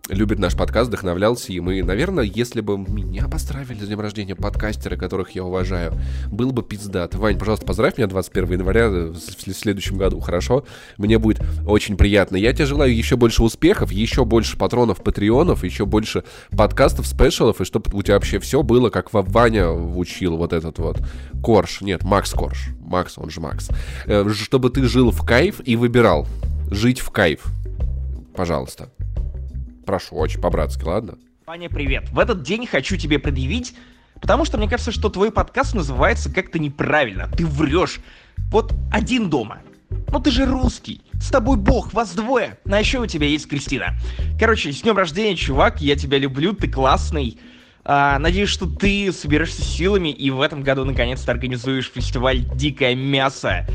любит наш подкаст, вдохновлялся им. И, наверное, если бы меня поздравили с днем рождения подкастеры, которых я уважаю, был бы пиздат. Вань, пожалуйста, поздравь меня 21 января в следующем году, хорошо? Мне будет очень приятно. Я тебе желаю еще больше успехов, еще больше патронов, патреонов, еще больше подкастов, спешалов, и чтобы у тебя вообще все было, как Ваня учил вот этот вот Корж. Нет, Макс Корж. Макс, он же Макс. Э, чтобы ты жил в кайф и выбирал жить в кайф. Пожалуйста. Прошу, очень по-братски, ладно? Ваня, привет. В этот день хочу тебе предъявить, потому что мне кажется, что твой подкаст называется как-то неправильно. Ты врешь. Вот один дома. Ну ты же русский. С тобой бог, вас двое. Ну, а еще у тебя есть Кристина. Короче, с днем рождения, чувак. Я тебя люблю, ты классный. А, надеюсь, что ты соберешься силами и в этом году наконец-то организуешь фестиваль «Дикое мясо».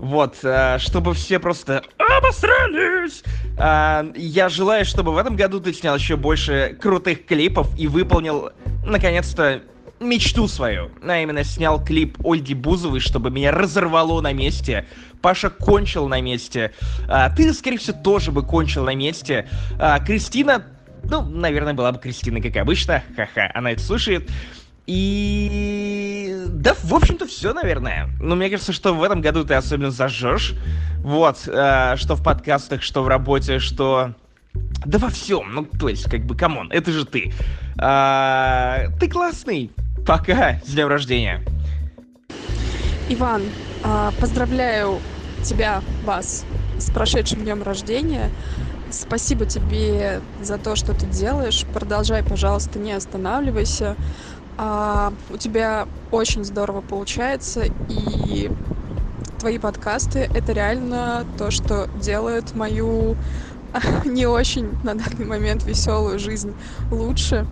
Вот, э, чтобы все просто обосрались. Э, я желаю, чтобы в этом году ты снял еще больше крутых клипов и выполнил, наконец-то, мечту свою. А именно снял клип Ольги Бузовой, чтобы меня разорвало на месте. Паша кончил на месте. А, ты, скорее всего, тоже бы кончил на месте. Кристина, ну, наверное, была бы Кристина, как обычно. Ха-ха, она это слушает. И да, в общем-то, все, наверное. Но мне кажется, что в этом году ты особенно зажжешь. Вот, э, что в подкастах, что в работе, что. Да во всем. Ну, то есть, как бы, come on, это же ты. А, ты классный. Пока, с днем рождения. Иван, а, поздравляю тебя, вас, с прошедшим днем рождения. Спасибо тебе за то, что ты делаешь. Продолжай, пожалуйста, не останавливайся а, у тебя очень здорово получается, и твои подкасты — это реально то, что делает мою не очень на данный момент веселую жизнь лучше.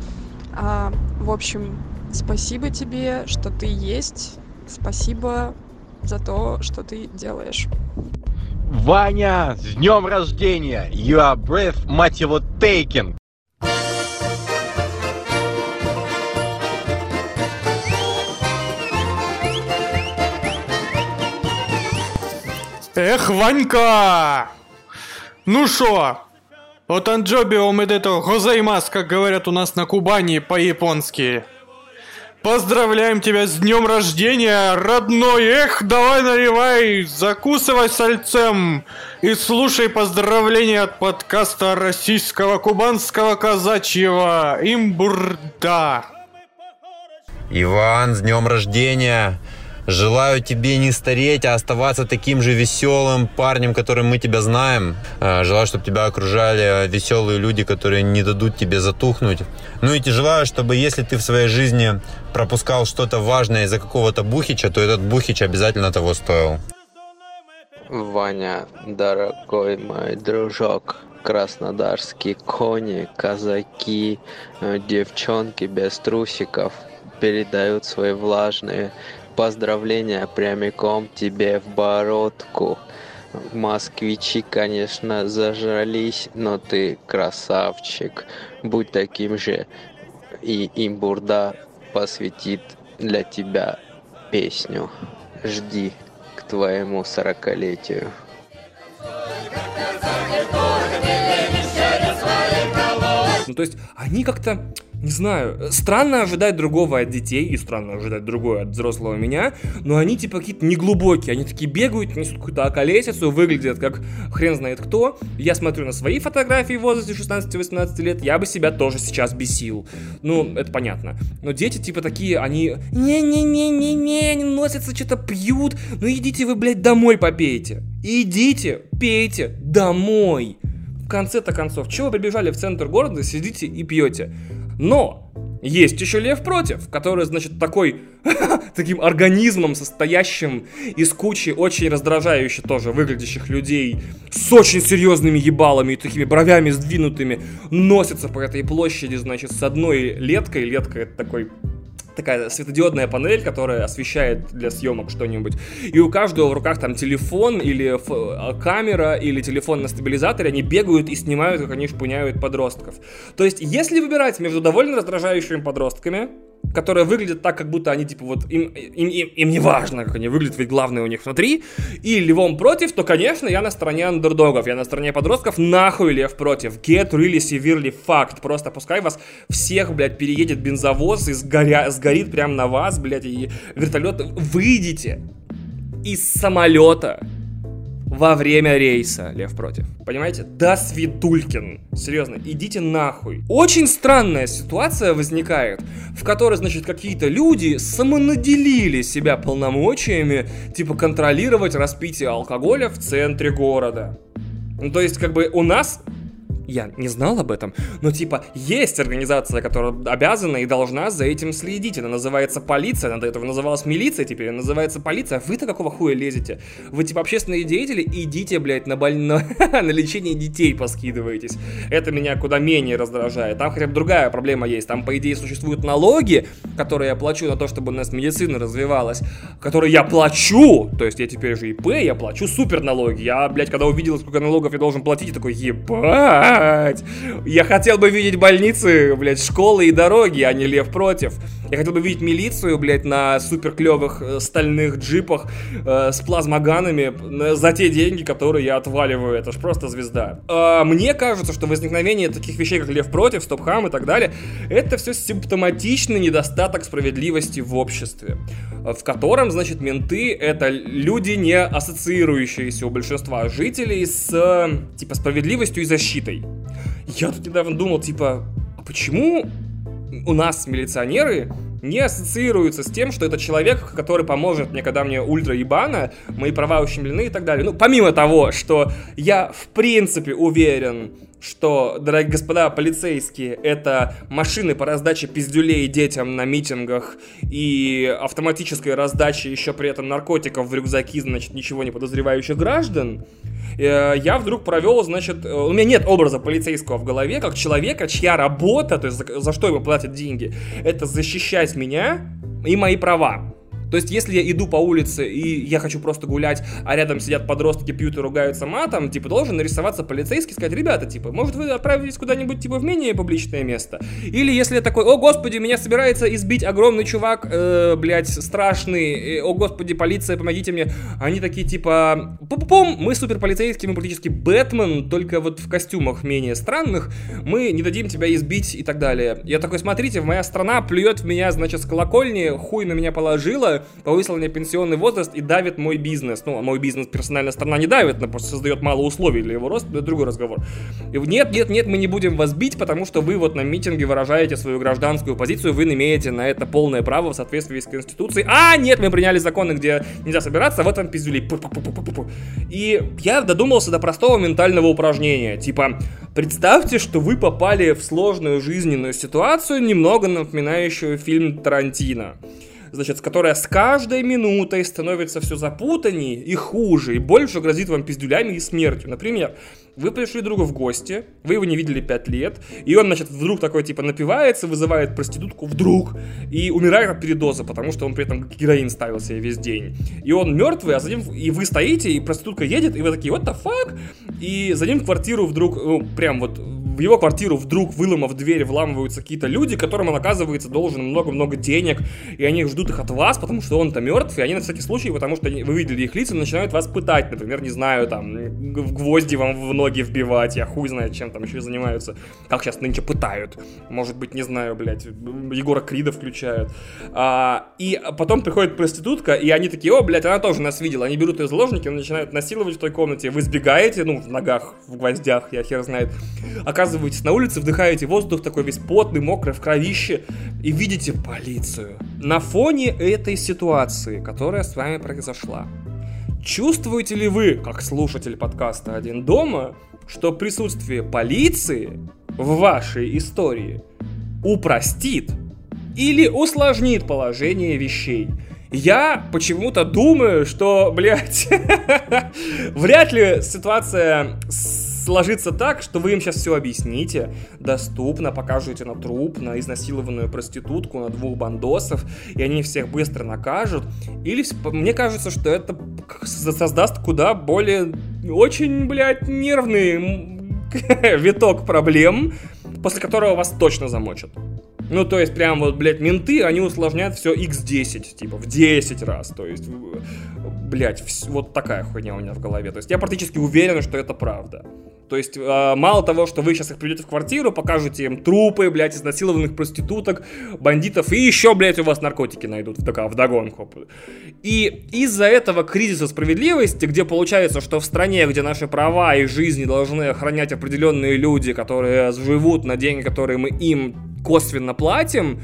А, в общем, спасибо тебе, что ты есть. Спасибо за то, что ты делаешь. Ваня, с днем рождения! You are breath, мать его, taken! Эх, Ванька! Ну шо? Вот Анджобио это гозаймас, как говорят у нас на Кубани по-японски. Поздравляем тебя с днем рождения, родной! Эх, давай наливай, закусывай сальцем и слушай поздравления от подкаста российского кубанского казачьего Имбурда. Иван, с днем рождения! Желаю тебе не стареть, а оставаться таким же веселым парнем, которым мы тебя знаем. Э, желаю, чтобы тебя окружали веселые люди, которые не дадут тебе затухнуть. Ну и желаю, чтобы если ты в своей жизни пропускал что-то важное из-за какого-то бухича, то этот бухич обязательно того стоил. Ваня, дорогой мой дружок, краснодарские кони, казаки, э, девчонки без трусиков передают свои влажные поздравления прямиком тебе в бородку. Москвичи, конечно, зажрались, но ты красавчик. Будь таким же. И имбурда посвятит для тебя песню. Жди к твоему сорокалетию. Ну, то есть, они как-то не знаю, странно ожидать другого от детей, и странно ожидать другое от взрослого меня, но они типа какие-то неглубокие, они такие бегают, несут какую-то околесицу, выглядят как хрен знает кто. Я смотрю на свои фотографии в возрасте 16-18 лет, я бы себя тоже сейчас бесил. Ну, это понятно. Но дети типа такие, они не-не-не-не-не, они носятся, что-то пьют, ну идите вы, блядь, домой попейте. Идите, пейте домой. Конце-то концов, чего вы прибежали в центр города, сидите и пьете? Но есть еще лев против, который, значит, такой, таким организмом, состоящим из кучи очень раздражающих тоже выглядящих людей, с очень серьезными ебалами и такими бровями сдвинутыми, носится по этой площади, значит, с одной леткой. Летка это такой такая светодиодная панель, которая освещает для съемок что-нибудь. И у каждого в руках там телефон или а, камера или телефон на стабилизаторе, они бегают и снимают, как они шпуняют подростков. То есть, если выбирать между довольно раздражающими подростками, которые выглядят так, как будто они, типа, вот, им, им, им, им не важно, как они выглядят, ведь главное у них внутри, и львом против, то, конечно, я на стороне андердогов, я на стороне подростков, нахуй лев против, get really severely fucked, просто пускай вас всех, блядь, переедет бензовоз и сгоря, сгорит прямо на вас, блядь, и вертолет, выйдите из самолета, во время рейса, Лев против. Понимаете? Да свидулькин. Серьезно, идите нахуй. Очень странная ситуация возникает, в которой, значит, какие-то люди самонаделили себя полномочиями, типа контролировать распитие алкоголя в центре города. Ну, то есть, как бы у нас я не знал об этом, но типа есть организация, которая обязана и должна за этим следить. Она называется полиция, она до этого называлась милиция, теперь она называется полиция. Вы-то какого хуя лезете? Вы типа общественные деятели, идите, блядь, на, боль... на... на лечение детей поскидываетесь. Это меня куда менее раздражает. Там хотя бы другая проблема есть. Там, по идее, существуют налоги, которые я плачу на то, чтобы у нас медицина развивалась, которые я плачу, то есть я теперь же ИП, я плачу супер налоги. Я, блядь, когда увидел, сколько налогов я должен платить, я такой, ебать! Блядь. Я хотел бы видеть больницы, блядь, школы и дороги, а не лев против. Я хотел бы видеть милицию, блядь, на супер клевых э, стальных джипах э, с плазмоганами за те деньги, которые я отваливаю. Это ж просто звезда. Э, мне кажется, что возникновение таких вещей, как Лев против, Стоп-хам и так далее, это все симптоматичный недостаток справедливости в обществе, в котором, значит, менты это люди, не ассоциирующиеся у большинства жителей с, типа, справедливостью и защитой. Я тут недавно думал, типа, а почему у нас милиционеры не ассоциируются с тем, что это человек, который поможет мне, когда мне ультра ебано, мои права ущемлены и так далее. Ну, помимо того, что я в принципе уверен, что, дорогие господа полицейские, это машины по раздаче пиздюлей детям на митингах и автоматической раздаче еще при этом наркотиков в рюкзаки, значит, ничего не подозревающих граждан, я вдруг провел, значит, э, у меня нет образа полицейского в голове, как человека, чья работа, то есть за, за что ему платят деньги, это защищать меня и мои права. То есть, если я иду по улице и я хочу просто гулять, а рядом сидят подростки, пьют и ругаются матом, типа, должен нарисоваться полицейский и сказать, ребята, типа, может вы отправитесь куда-нибудь, типа, в менее публичное место? Или если я такой, о господи, меня собирается избить огромный чувак, э, блядь, страшный, э, о господи, полиция, помогите мне. Они такие, типа, пум-пум, мы супер полицейские, мы практически Бэтмен, только вот в костюмах менее странных, мы не дадим тебя избить и так далее. Я такой, смотрите, моя страна плюет в меня, значит, с колокольни, хуй на меня положила, повысил мне пенсионный возраст и давит мой бизнес. Ну, а мой бизнес персональная сторона не давит, она просто создает мало условий для его роста, это другой разговор. И нет, нет, нет, мы не будем вас бить, потому что вы вот на митинге выражаете свою гражданскую позицию, вы имеете на это полное право в соответствии с Конституцией. А, нет, мы приняли законы, где нельзя собираться, вот вам пиздюли. И я додумался до простого ментального упражнения, типа, представьте, что вы попали в сложную жизненную ситуацию, немного напоминающую фильм Тарантино значит, которая с каждой минутой становится все запутаннее и хуже, и больше грозит вам пиздюлями и смертью. Например, вы пришли другу в гости, вы его не видели 5 лет, и он, значит, вдруг такой, типа, напивается, вызывает проститутку вдруг, и умирает от передоза, потому что он при этом героин ставил себе весь день. И он мертвый, а за ним, и вы стоите, и проститутка едет, и вы такие, what the fuck? И за ним в квартиру вдруг, ну, прям вот в его квартиру вдруг, выломав дверь, вламываются какие-то люди, которым он, оказывается, должен много-много денег, и они ждут их от вас, потому что он-то мертв, и они на всякий случай, потому что вы видели их лица, начинают вас пытать, например, не знаю, там, в гвозди вам в ноги вбивать, я хуй знает, чем там еще занимаются, как сейчас нынче пытают, может быть, не знаю, блядь, Егора Крида включают, а, и потом приходит проститутка, и они такие, о, блядь, она тоже нас видела, они берут ее заложники, начинают насиловать в той комнате, вы сбегаете, ну, в ногах, в гвоздях, я хер знает, оказываетесь на улице, вдыхаете воздух такой весь потный, мокрый, в кровище, и видите полицию. На фоне этой ситуации, которая с вами произошла, чувствуете ли вы, как слушатель подкаста «Один дома», что присутствие полиции в вашей истории упростит или усложнит положение вещей? Я почему-то думаю, что, блядь, вряд ли ситуация с сложится так, что вы им сейчас все объясните, доступно, покажете на труп, на изнасилованную проститутку, на двух бандосов, и они всех быстро накажут. Или мне кажется, что это создаст куда более очень, блядь, нервный виток проблем, после которого вас точно замочат. Ну, то есть, прям вот, блядь, менты, они усложняют все x10, типа, в 10 раз. То есть, блядь, вот такая хуйня у меня в голове. То есть, я практически уверен, что это правда. То есть, э, мало того, что вы сейчас их придете в квартиру, покажете им трупы, блядь, изнасилованных проституток, бандитов, и еще, блядь, у вас наркотики найдут в, догонку. И из-за этого кризиса справедливости, где получается, что в стране, где наши права и жизни должны охранять определенные люди, которые живут на деньги, которые мы им косвенно платим,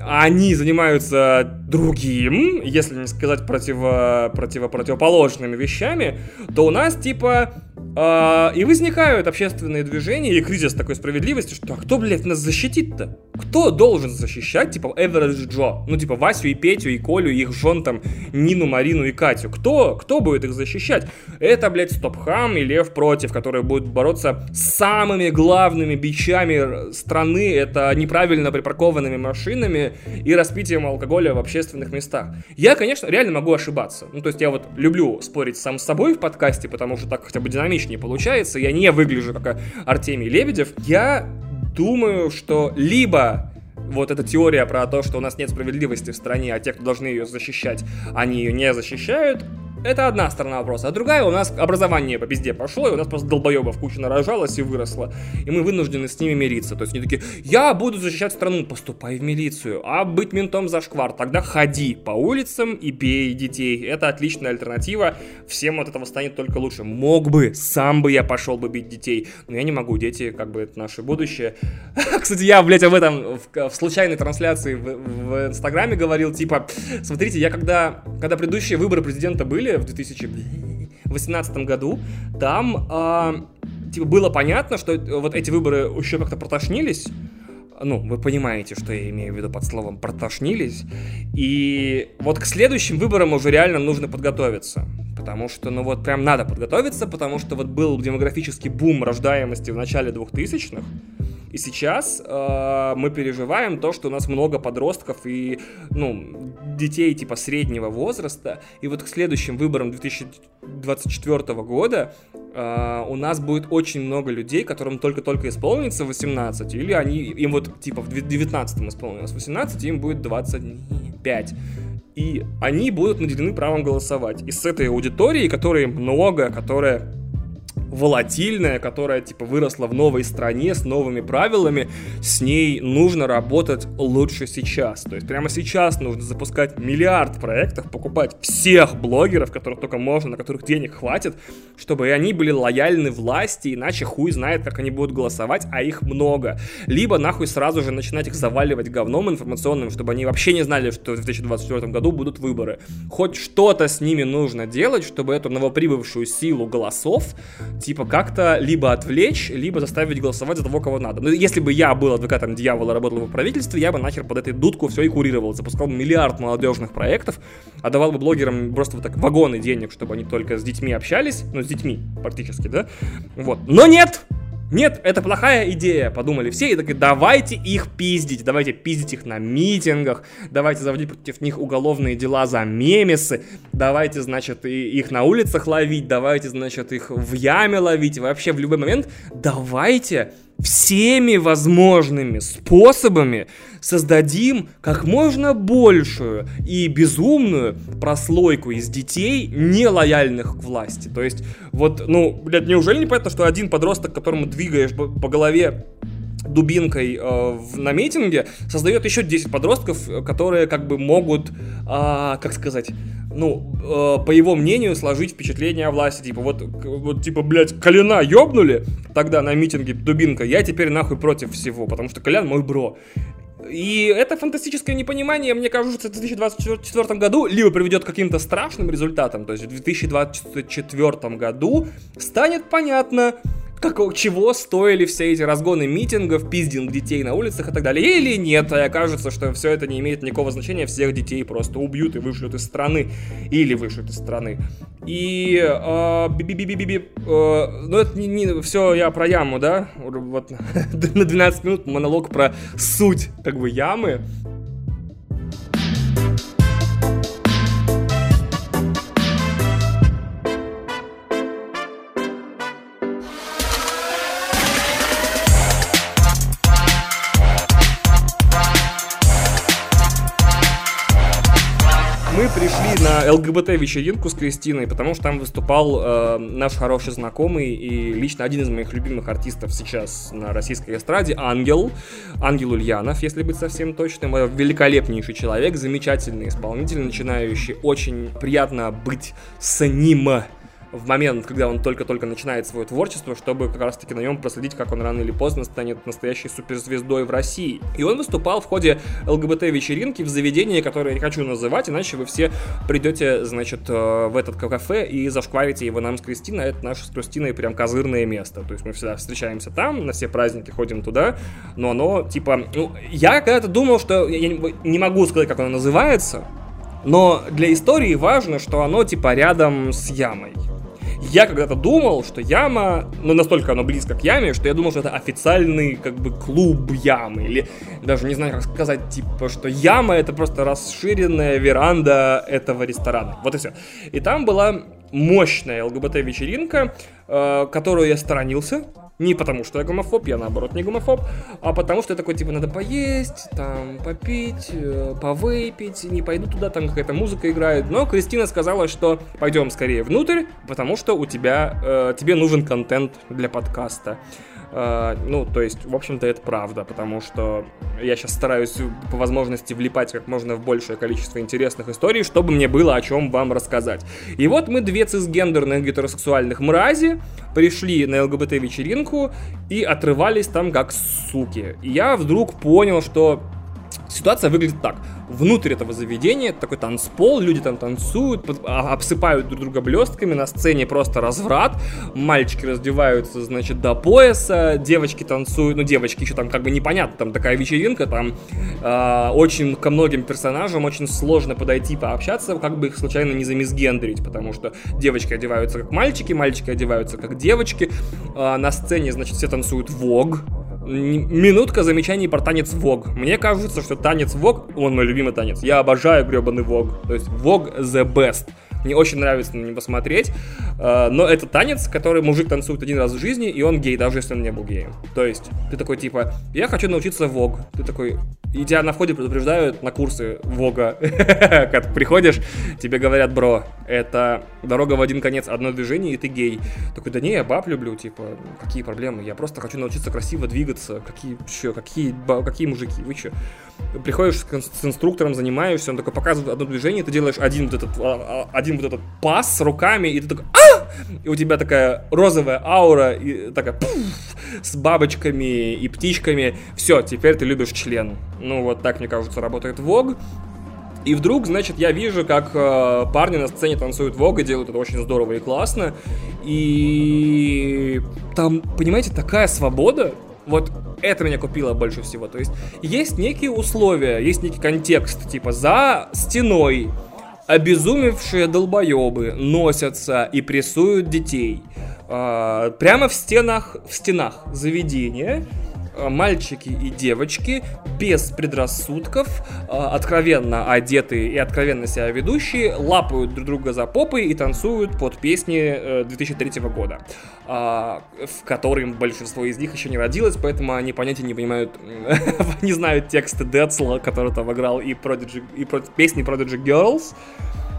они занимаются другим, если не сказать противо, противо, противоположными вещами, то у нас типа а, и возникают общественные движения и кризис такой справедливости, что а кто, блядь, нас защитит-то? Кто должен защищать, типа, Average Джо? Ну, типа, Васю и Петю, и Колю, и их жен, там, Нину, Марину и Катю. Кто? Кто будет их защищать? Это, блядь, Стопхам и Лев Против, которые будут бороться с самыми главными бичами страны. Это неправильно припаркованными машинами и распитием алкоголя в общественных местах. Я, конечно, реально могу ошибаться. Ну, то есть я вот люблю спорить сам с собой в подкасте, потому что так хотя бы динамично не получается, я не выгляжу как Артемий Лебедев, я думаю, что либо вот эта теория про то, что у нас нет справедливости в стране, а те, кто должны ее защищать, они ее не защищают, это одна сторона вопроса. А другая, у нас образование по пизде пошло, и у нас просто долбоебов куча нарожалась и выросла. И мы вынуждены с ними мириться. То есть они такие, я буду защищать страну, поступай в милицию. А быть ментом за шквар, тогда ходи по улицам и бей детей. Это отличная альтернатива. Всем от этого станет только лучше. Мог бы, сам бы я пошел бы бить детей. Но я не могу, дети как бы это наше будущее. Кстати, я, блядь, об этом в, в случайной трансляции в, в Инстаграме говорил, типа, смотрите, я когда, когда предыдущие выборы президента были, в 2018 году, там э, типа было понятно, что вот эти выборы еще как-то протошнились, ну, вы понимаете, что я имею в виду под словом «протошнились». И вот к следующим выборам уже реально нужно подготовиться. Потому что, ну вот прям надо подготовиться, потому что вот был демографический бум рождаемости в начале 2000-х, и сейчас э, мы переживаем то, что у нас много подростков и, ну, детей типа среднего возраста. И вот к следующим выборам 2024 года э, у нас будет очень много людей, которым только-только исполнится 18, или они, им вот типа в 19 исполнилось 18, им будет 25 и они будут наделены правом голосовать. И с этой аудиторией, которой много, которая волатильная, которая типа выросла в новой стране с новыми правилами, с ней нужно работать лучше сейчас. То есть прямо сейчас нужно запускать миллиард проектов, покупать всех блогеров, которых только можно, на которых денег хватит, чтобы они были лояльны власти, иначе хуй знает, как они будут голосовать, а их много. Либо нахуй сразу же начинать их заваливать говном информационным, чтобы они вообще не знали, что в 2024 году будут выборы. Хоть что-то с ними нужно делать, чтобы эту новоприбывшую силу голосов типа как-то либо отвлечь, либо заставить голосовать за того, кого надо. Ну, если бы я был адвокатом дьявола, работал бы в правительстве, я бы нахер под этой дудку все и курировал, запускал миллиард молодежных проектов, отдавал бы блогерам просто вот так вагоны денег, чтобы они только с детьми общались, ну, с детьми практически, да, вот. Но нет! Нет, это плохая идея, подумали все, и такие, давайте их пиздить, давайте пиздить их на митингах, давайте заводить против них уголовные дела за мемесы, давайте, значит, их на улицах ловить, давайте, значит, их в яме ловить, вообще в любой момент давайте всеми возможными способами создадим как можно большую и безумную прослойку из детей, не лояльных к власти. То есть, вот, ну, блядь, неужели не понятно, что один подросток, которому двигаешь по голове дубинкой э, в, на митинге, создает еще 10 подростков, которые как бы могут, э, как сказать, ну, э, по его мнению, сложить впечатление о власти. Типа, вот, вот типа, блядь, Коляна ёбнули тогда на митинге дубинка, я теперь нахуй против всего, потому что Колян мой бро. И это фантастическое непонимание, мне кажется, в 2024 году либо приведет к каким-то страшным результатам, то есть в 2024 году станет понятно, как, чего стоили все эти разгоны митингов, пиздинг детей на улицах и так далее, или нет, и окажется, что все это не имеет никакого значения, всех детей просто убьют и вышлют из страны, или вышлют из страны. И, э, -би -би -би э, ну это не, не, все я про яму, да, вот на 12 минут монолог про суть, как бы, ямы, ЛГБТ-вечеринку с Кристиной, потому что там выступал э, наш хороший знакомый и лично один из моих любимых артистов сейчас на российской эстраде, Ангел, Ангел Ульянов, если быть совсем точным, э, великолепнейший человек, замечательный исполнитель, начинающий, очень приятно быть с ним в момент, когда он только-только начинает свое творчество, чтобы как раз-таки на нем проследить, как он рано или поздно станет настоящей суперзвездой в России. И он выступал в ходе ЛГБТ-вечеринки в заведении, которое я не хочу называть, иначе вы все придете, значит, э, в этот кафе и зашкварите его нам с Кристиной. Это наше с Кристиной прям козырное место. То есть мы всегда встречаемся там, на все праздники ходим туда, но оно, типа, ну, я когда-то думал, что, я не могу сказать, как оно называется, но для истории важно, что оно типа рядом с ямой. Я когда-то думал, что яма, ну настолько оно близко к яме, что я думал, что это официальный как бы клуб ямы. Или даже не знаю, как сказать, типа, что яма это просто расширенная веранда этого ресторана. Вот и все. И там была мощная ЛГБТ-вечеринка, э, которую я сторонился, не потому, что я гомофоб, я наоборот не гомофоб, а потому что я такой, типа, надо поесть, там, попить, э, повыпить, не пойду туда, там какая-то музыка играет. Но Кристина сказала, что пойдем скорее внутрь, потому что у тебя, э, тебе нужен контент для подкаста. Uh, ну, то есть, в общем-то, это правда, потому что я сейчас стараюсь по возможности влипать как можно в большее количество интересных историй, чтобы мне было о чем вам рассказать. И вот мы две цисгендерных гетеросексуальных мрази пришли на ЛГБТ-вечеринку и отрывались там как суки. И я вдруг понял, что ситуация выглядит так. Внутрь этого заведения, такой танцпол, люди там танцуют, а, обсыпают друг друга блестками, на сцене просто разврат, мальчики раздеваются, значит, до пояса, девочки танцуют, ну, девочки еще там как бы непонятно, там такая вечеринка, там э, очень ко многим персонажам очень сложно подойти, пообщаться, как бы их случайно не замизгендрить, потому что девочки одеваются как мальчики, мальчики одеваются как девочки, э, на сцене, значит, все танцуют вог, Минутка замечаний про танец Вог. Мне кажется, что танец Вог, он мой любимый танец. Я обожаю гребаный Вог. То есть Вог the best. Мне очень нравится на него смотреть. Э, но это танец, который мужик танцует один раз в жизни, и он гей, даже если он не был геем. То есть, ты такой типа, я хочу научиться вог. Ты такой, и тебя на входе предупреждают на курсы вога. Когда приходишь, тебе говорят, бро, это дорога в один конец, одно движение, и ты гей. Такой, да не, я баб люблю, типа, какие проблемы? Я просто хочу научиться красиво двигаться. Какие, что, какие, какие мужики, вы что? приходишь с, инструктором, занимаешься, он такой показывает одно движение, ты делаешь один вот этот, а, а, один вот этот пас с руками, и ты такой, а! И у тебя такая розовая аура, и такая пуф, с бабочками и птичками. Все, теперь ты любишь член. Ну, вот так, мне кажется, работает Вог. И вдруг, значит, я вижу, как э, парни на сцене танцуют вог и делают это очень здорово и классно. И там, понимаете, такая свобода, вот это меня купило больше всего. То есть есть некие условия, есть некий контекст, типа за стеной обезумевшие долбоебы носятся и прессуют детей. А, прямо в стенах, в стенах заведения Э, мальчики и девочки без предрассудков, э, откровенно одетые и откровенно себя ведущие, лапают друг друга за попы и танцуют под песни 2003 э, года, в которым большинство из них еще не родилось, поэтому они понятия не понимают, не знают тексты Децла, который там играл и, Prodigy, и песни Prodigy Girls.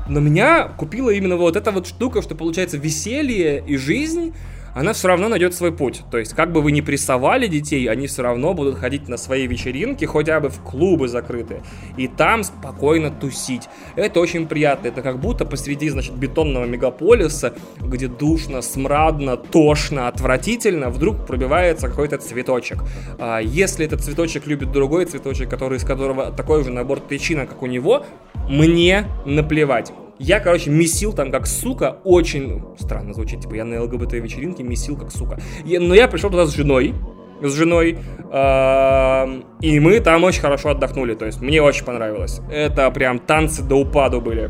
Но меня купила именно вот эта вот штука, что получается веселье и жизнь она все равно найдет свой путь. То есть, как бы вы ни прессовали детей, они все равно будут ходить на свои вечеринки, хотя бы в клубы закрытые, и там спокойно тусить. Это очень приятно. Это как будто посреди, значит, бетонного мегаполиса, где душно, смрадно, тошно, отвратительно, вдруг пробивается какой-то цветочек. А если этот цветочек любит другой цветочек, который, из которого такой же набор причина, как у него, мне наплевать. Я, короче, месил там как сука, очень странно звучит, типа я на ЛГБТ вечеринке месил как сука. Я, но я пришел туда с женой, с женой, и мы там очень хорошо отдохнули, то есть мне очень понравилось. Это прям танцы до упаду были.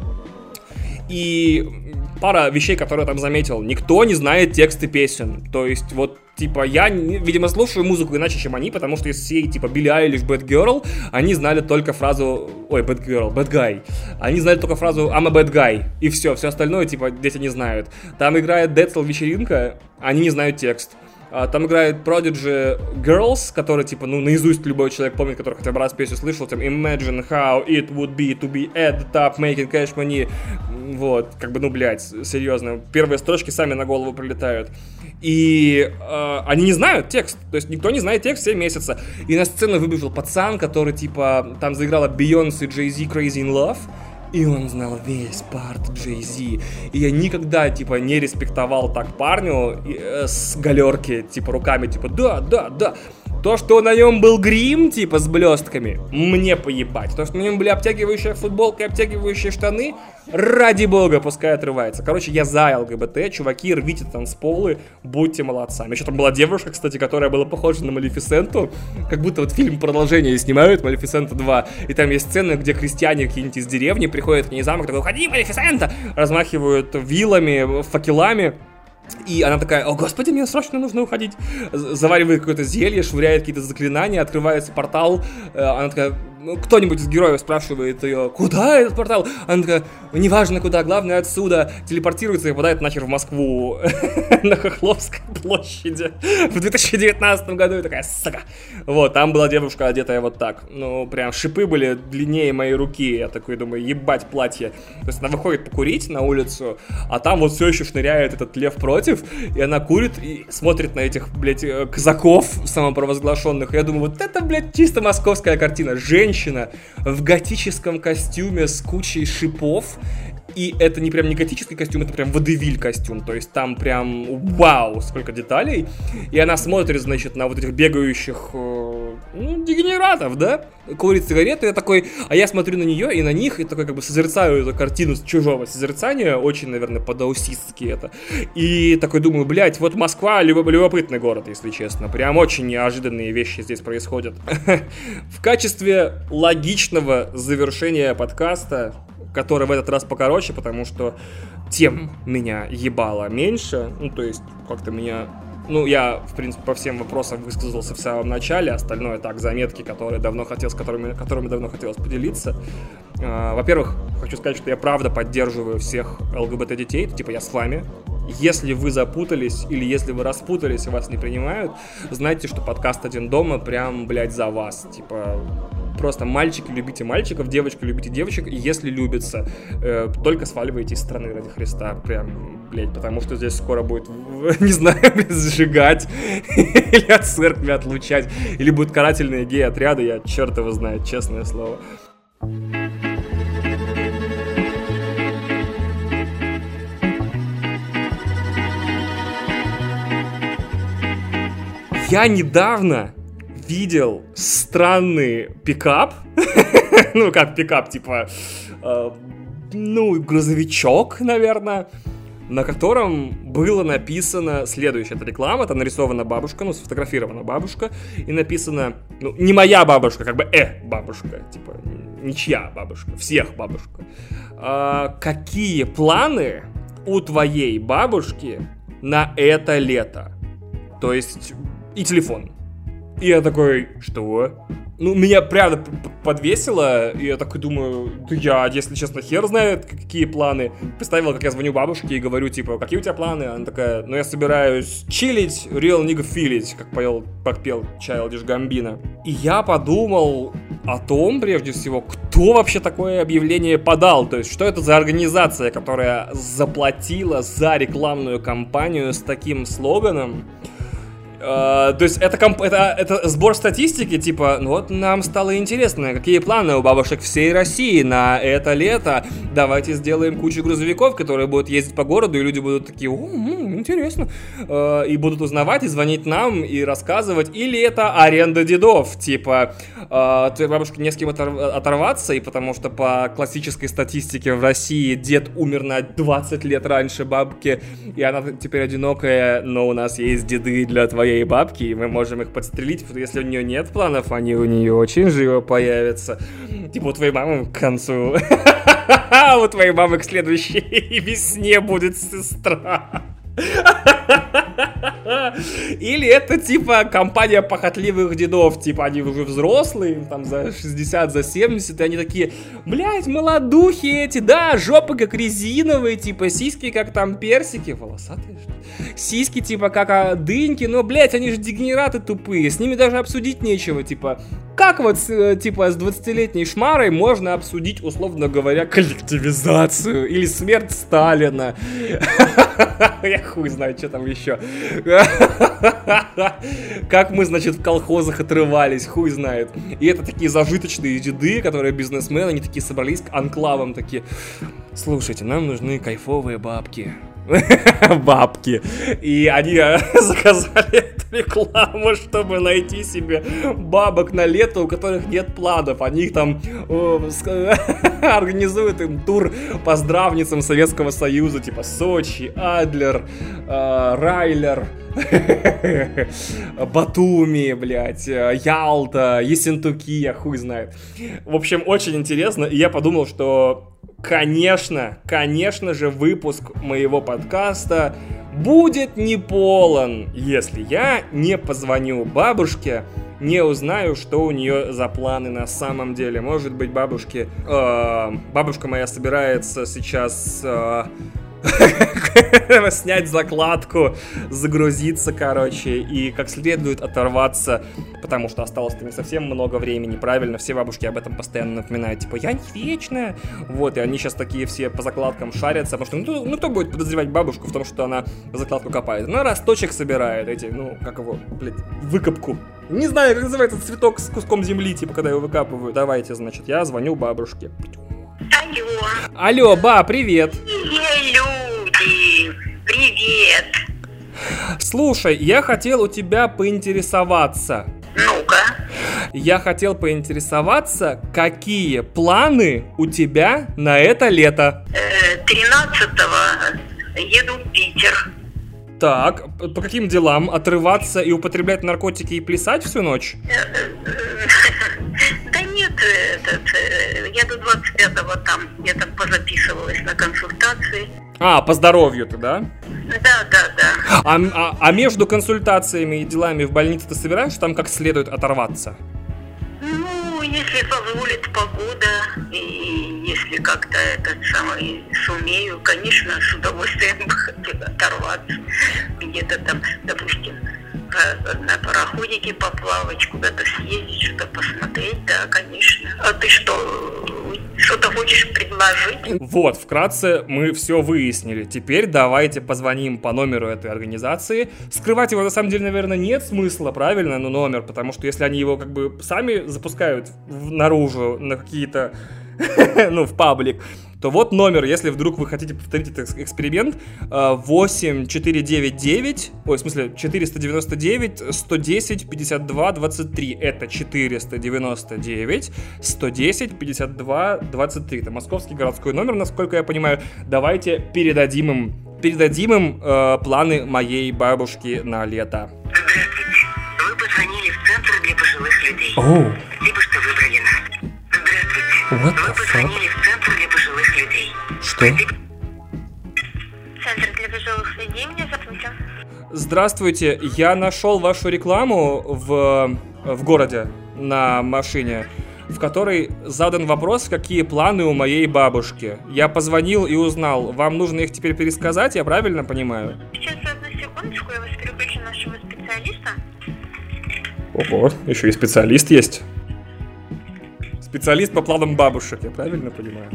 И пара вещей, которые я там заметил. Никто не знает тексты песен. То есть, вот, типа, я, видимо, слушаю музыку иначе, чем они, потому что из всей, типа, Билли Айлиш, Bad Girl, они знали только фразу... Ой, Bad Girl, Bad Guy. Они знали только фразу I'm a bad guy. И все, все остальное, типа, дети не знают. Там играет Децл вечеринка, они не знают текст. А, Там играет Prodigy Girls, который, типа, ну, наизусть любой человек помнит, который хотя бы раз песню слышал, там, Imagine how it would be to be at the top, making cash money. Вот, как бы, ну, блядь, серьезно. Первые строчки сами на голову прилетают. И э, они не знают текст, то есть никто не знает текст все месяца. И на сцену выбежал пацан, который, типа, там заиграла Beyoncé и Jay-Z Crazy in Love. И он знал весь парт Джей Зи. И я никогда, типа, не респектовал так парню э, с галерки, типа, руками, типа, да, да, да. То, что на нем был грим, типа, с блестками, мне поебать. То, что на нем были обтягивающая футболка и обтягивающие штаны, ради бога, пускай отрывается. Короче, я за ЛГБТ, чуваки, рвите танцполы, будьте молодцами. Еще там была девушка, кстати, которая была похожа на Малефисенту, как будто вот фильм продолжение снимают, Малефисента 2, и там есть сцены, где крестьяне какие-нибудь из деревни приходят к ней замок, такой, уходи, Малефисента! Размахивают вилами, факелами, и она такая, о господи, мне срочно нужно уходить. Заваривает какое-то зелье, швыряет какие-то заклинания, открывается портал. Э, Она такая, кто-нибудь из героев спрашивает ее, куда этот портал? Она такая, неважно куда, главное отсюда. Телепортируется и попадает нахер в Москву на Хохловской площади в 2019 году. И такая, сука. Вот, там была девушка, одетая вот так. Ну, прям шипы были длиннее моей руки. Я такой думаю, ебать платье. То есть она выходит покурить на улицу, а там вот все еще шныряет этот лев против, и она курит и смотрит на этих, блядь, э, казаков самопровозглашенных. Я думаю, вот это, блядь, чисто московская картина. Женщина в готическом костюме с кучей шипов, и это не прям не готический костюм, это прям водевиль костюм. То есть там прям вау, сколько деталей. И она смотрит, значит, на вот этих бегающих э, ну, дегенератов, да? Курит сигареты, я такой, а я смотрю на нее и на них, и такой как бы созерцаю эту картину с чужого созерцания, очень, наверное, по-даусистски это. И такой думаю, блядь, вот Москва любо- любопытный город, если честно. Прям очень неожиданные вещи здесь происходят. В качестве логичного завершения подкаста который в этот раз покороче, потому что тем меня ебало меньше. Ну, то есть, как-то меня... Ну, я, в принципе, по всем вопросам высказался в самом начале, остальное так, заметки, которые давно хотел, с которыми, которыми давно хотелось поделиться. А, Во-первых, хочу сказать, что я правда поддерживаю всех ЛГБТ-детей, типа я с вами. Если вы запутались или если вы распутались и вас не принимают, знайте, что подкаст «Один дома» прям, блядь, за вас. Типа, просто мальчики любите мальчиков, девочки любите девочек, если любится, э, только сваливайте из страны ради Христа, прям, блядь, потому что здесь скоро будет, не знаю, сжигать, или от церкви отлучать, или будут карательные гей-отряды, я черт его знает, честное слово. Я недавно видел странный пикап. ну, как пикап, типа, э, ну, грузовичок, наверное, на котором было написано следующее. Это реклама, там нарисована бабушка, ну, сфотографирована бабушка, и написано, ну, не моя бабушка, как бы, э, бабушка, типа, ничья бабушка, всех бабушка. А, какие планы у твоей бабушки на это лето? То есть, и телефон. И я такой, что? Ну, меня правда п- п- подвесило, и я такой думаю, да я, если честно, хер знает, какие планы. Представил, как я звоню бабушке и говорю, типа, какие у тебя планы? Она такая, ну, я собираюсь чилить, real nigga feelить, как поел, как пел Childish Gambino. И я подумал о том, прежде всего, кто вообще такое объявление подал, то есть, что это за организация, которая заплатила за рекламную кампанию с таким слоганом, Э, то есть это, комп- это, это сбор статистики, типа, ну вот нам стало интересно, какие планы у бабушек всей России на это лето. Давайте сделаем кучу грузовиков, которые будут ездить по городу, и люди будут такие, о, интересно. Э, и будут узнавать, и звонить нам, и рассказывать. Или это аренда дедов, типа, э, твоей бабушке не с кем отор- оторваться, и потому что по классической статистике в России дед умер на 20 лет раньше бабки, и она теперь одинокая, но у нас есть деды для твоей бабки, и мы можем их подстрелить, потому что если у нее нет планов, они у нее очень живо появятся. Типа у твоей мамы к концу. У твоей мамы к следующей весне будет сестра. Или это типа компания похотливых дедов, типа они уже взрослые, там за 60, за 70, и они такие, блядь, молодухи эти, да, жопы как резиновые, типа сиськи как там персики, волосатые что? Сиськи типа как а, дыньки, но, блядь, они же дегенераты тупые, с ними даже обсудить нечего, типа, как вот, э, типа, с 20-летней шмарой можно обсудить, условно говоря, коллективизацию или смерть Сталина? Я хуй знаю, что там еще. Как мы, значит, в колхозах отрывались, хуй знает. И это такие зажиточные деды, которые бизнесмены, они такие собрались к анклавам, такие, слушайте, нам нужны кайфовые бабки. бабки. И они э, заказали рекламу, чтобы найти себе бабок на лето, у которых нет планов. Они там э, организуют им тур по здравницам Советского Союза, типа Сочи, Адлер, э, Райлер. Батуми, блядь, Ялта, Ессентуки, я хуй знает. В общем, очень интересно. И я подумал, что конечно, конечно же, выпуск моего подкаста будет не полон, если я не позвоню бабушке, не узнаю, что у нее за планы на самом деле. Может быть, бабушке, э, бабушка моя собирается сейчас э, снять закладку, загрузиться, короче, и как следует оторваться, потому что осталось-то не совсем много времени, правильно, все бабушки об этом постоянно напоминают, типа, я не вечная, вот, и они сейчас такие все по закладкам шарятся, потому что, ну, ну кто будет подозревать бабушку в том, что она закладку копает? Она росточек собирает, эти, ну, как его, блядь, выкопку. Не знаю, как называется цветок с куском земли, типа, когда его выкапывают. Давайте, значит, я звоню бабушке. Алло. Алло, ба, привет. Ей, люди. Привет. Слушай, я хотел у тебя поинтересоваться. Ну-ка. Я хотел поинтересоваться, какие планы у тебя на это лето? Э, 13-го еду в Питер. Так, по каким делам? Отрываться и употреблять наркотики и плясать всю ночь? Этот, я до 25-го там где-то позаписывалась на консультации. А, по здоровью ты, да? Да, да, да. А, а, а между консультациями и делами в больнице ты собираешься там как следует оторваться? Ну, если позволит погода, и если как-то этот самый сумею, конечно, с удовольствием бы хотела оторваться. Где-то там, допустим, на пароходике поплавать, куда-то съездить, что-то посмотреть, да, конечно. А ты что, что-то хочешь предложить? Вот, вкратце мы все выяснили. Теперь давайте позвоним по номеру этой организации. Скрывать его на самом деле, наверное, нет смысла, правильно, ну номер, потому что если они его как бы сами запускают в- наружу на какие-то, ну, в паблик, то вот номер, если вдруг вы хотите повторить этот экс- эксперимент, э, 8499, ой, в смысле, 499 110 52 23. Это 499 110 52 23. Это московский городской номер, насколько я понимаю. Давайте передадим им, передадим им э, планы моей бабушки на лето. Здравствуйте. Вы позвонили в центр для пожилых людей. Оу, Спасибо, что выбрали нас. Здравствуйте. What Вы the fuck? позвонили в что? Центр для пожилых людей меня запомнил. Здравствуйте, я нашел вашу рекламу в, в городе на машине, в которой задан вопрос, какие планы у моей бабушки. Я позвонил и узнал, вам нужно их теперь пересказать, я правильно понимаю? Сейчас одну секундочку, я вас переключу нашего специалиста. Ого, еще и специалист есть. Специалист по планам бабушек, я правильно понимаю?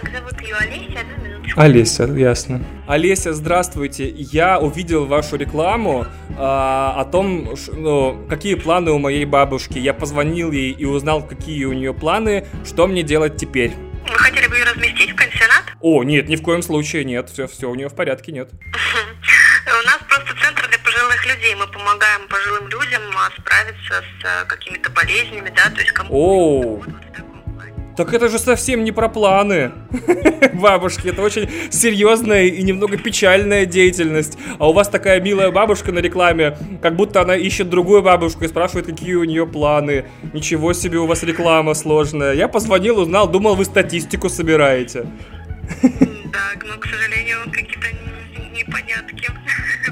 Так. Зовут ее Олеся, одну минуточку. Олеся, ясно. Олеся, здравствуйте. Я увидел вашу рекламу а, о том, ш- ну, какие планы у моей бабушки. Я позвонил ей и узнал, какие у нее планы, что мне делать теперь. Вы хотели бы ее разместить в пансионат? О, нет, ни в коем случае нет. Все, все у нее в порядке, нет. У нас просто центр для пожилых людей. Мы помогаем пожилым людям а, справиться с а, какими-то болезнями, да, то есть кому Так это же совсем не про планы. Бабушки, это очень серьезная и немного печальная деятельность. А у вас такая милая бабушка на рекламе, как будто она ищет другую бабушку и спрашивает, какие у нее планы. Ничего себе, у вас реклама сложная. Я позвонил, узнал, думал, вы статистику собираете. Так, но, к сожалению, какие-то непонятки.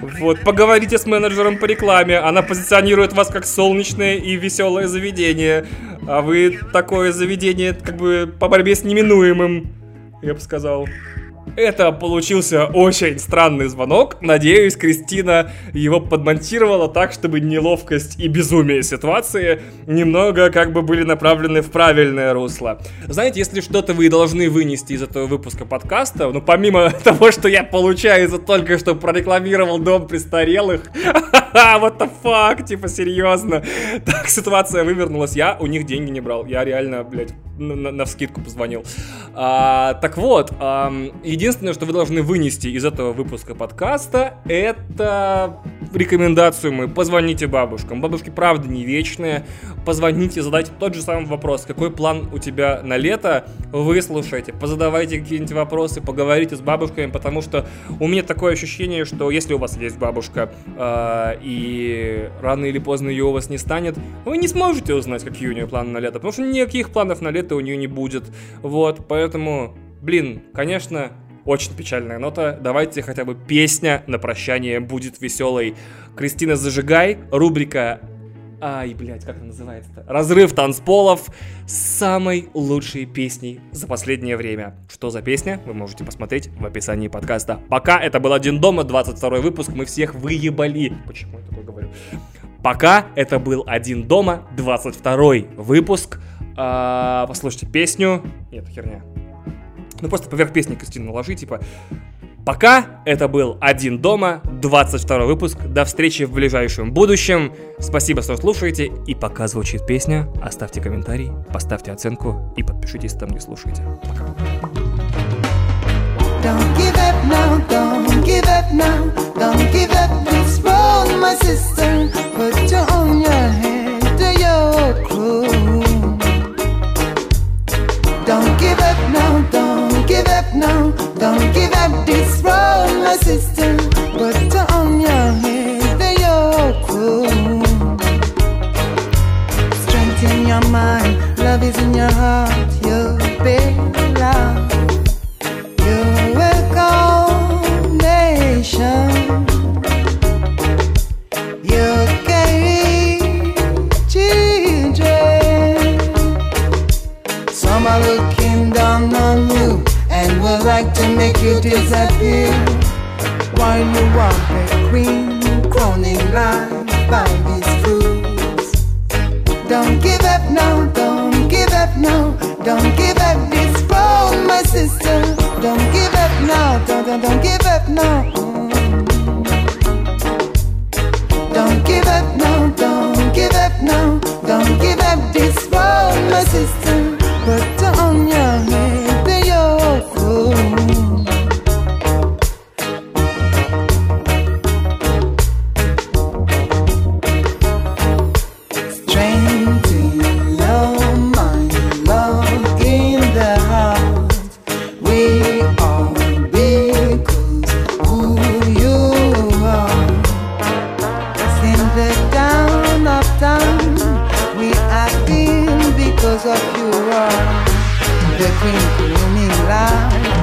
Вот, поговорите с менеджером по рекламе. Она позиционирует вас как солнечное и веселое заведение. А вы такое заведение, как бы, по борьбе с неминуемым, я бы сказал. Это получился очень странный звонок. Надеюсь, Кристина его подмонтировала так, чтобы неловкость и безумие ситуации немного как бы были направлены в правильное русло. Знаете, если что-то вы должны вынести из этого выпуска подкаста, ну помимо того, что я, получается, только что прорекламировал дом престарелых, what the fuck, типа, серьезно. Так ситуация вывернулась, я у них деньги не брал, я реально, блядь, на, на, вскидку позвонил. А, так вот, а, единственное, что вы должны вынести из этого выпуска подкаста, это рекомендацию мы. Позвоните бабушкам. Бабушки, правда, не вечные. Позвоните, задайте тот же самый вопрос. Какой план у тебя на лето? Выслушайте, позадавайте какие-нибудь вопросы, поговорите с бабушками, потому что у меня такое ощущение, что если у вас есть бабушка, э, и рано или поздно ее у вас не станет, вы не сможете узнать, какие у нее планы на лето, потому что никаких планов на лето у нее не будет. Вот, поэтому, блин, конечно, очень печальная нота. Давайте хотя бы песня на прощание будет веселой. Кристина Зажигай, рубрика Ай, блядь, как она называется-то? Разрыв танцполов с самой лучшей песней за последнее время. Что за песня, вы можете посмотреть в описании подкаста. Пока это был «Один дома», 22 выпуск, мы всех выебали. Почему я такое говорю? Пока это был «Один дома», 22 выпуск. А, послушайте песню. Нет, херня. Ну просто поверх песни Кристину наложи, типа Пока это был «Один дома», 22 выпуск. До встречи в ближайшем будущем. Спасибо, что слушаете. И пока звучит песня, оставьте комментарий, поставьте оценку и подпишитесь там, где слушаете. Пока. Don't give up now, don't give up now, don't give up this road, my sister. Put your own your hand to your crew. Don't give up now, don't give up now, don't give up this road, my sister. Put on your head your crew. Strength in your mind, love is in your heart, you belong. You will call nation. Like to make you disappear. While you walk a queen, crowning life by these fools. Don't give up now, don't give up now, don't give up this road, my sister. Don't give up now, don't, don't, don't give up now. Don't give up now, don't give up now, don't give up this road, my sister.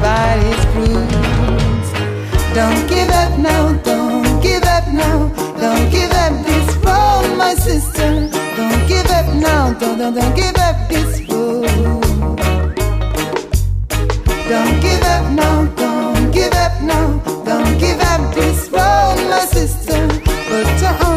By. Don't give up now, don't give up now, don't give up this road, my sister. Don't give up now, don't, don't, don't give up this. Don't give up now, don't give up now, don't give up this road, my sister.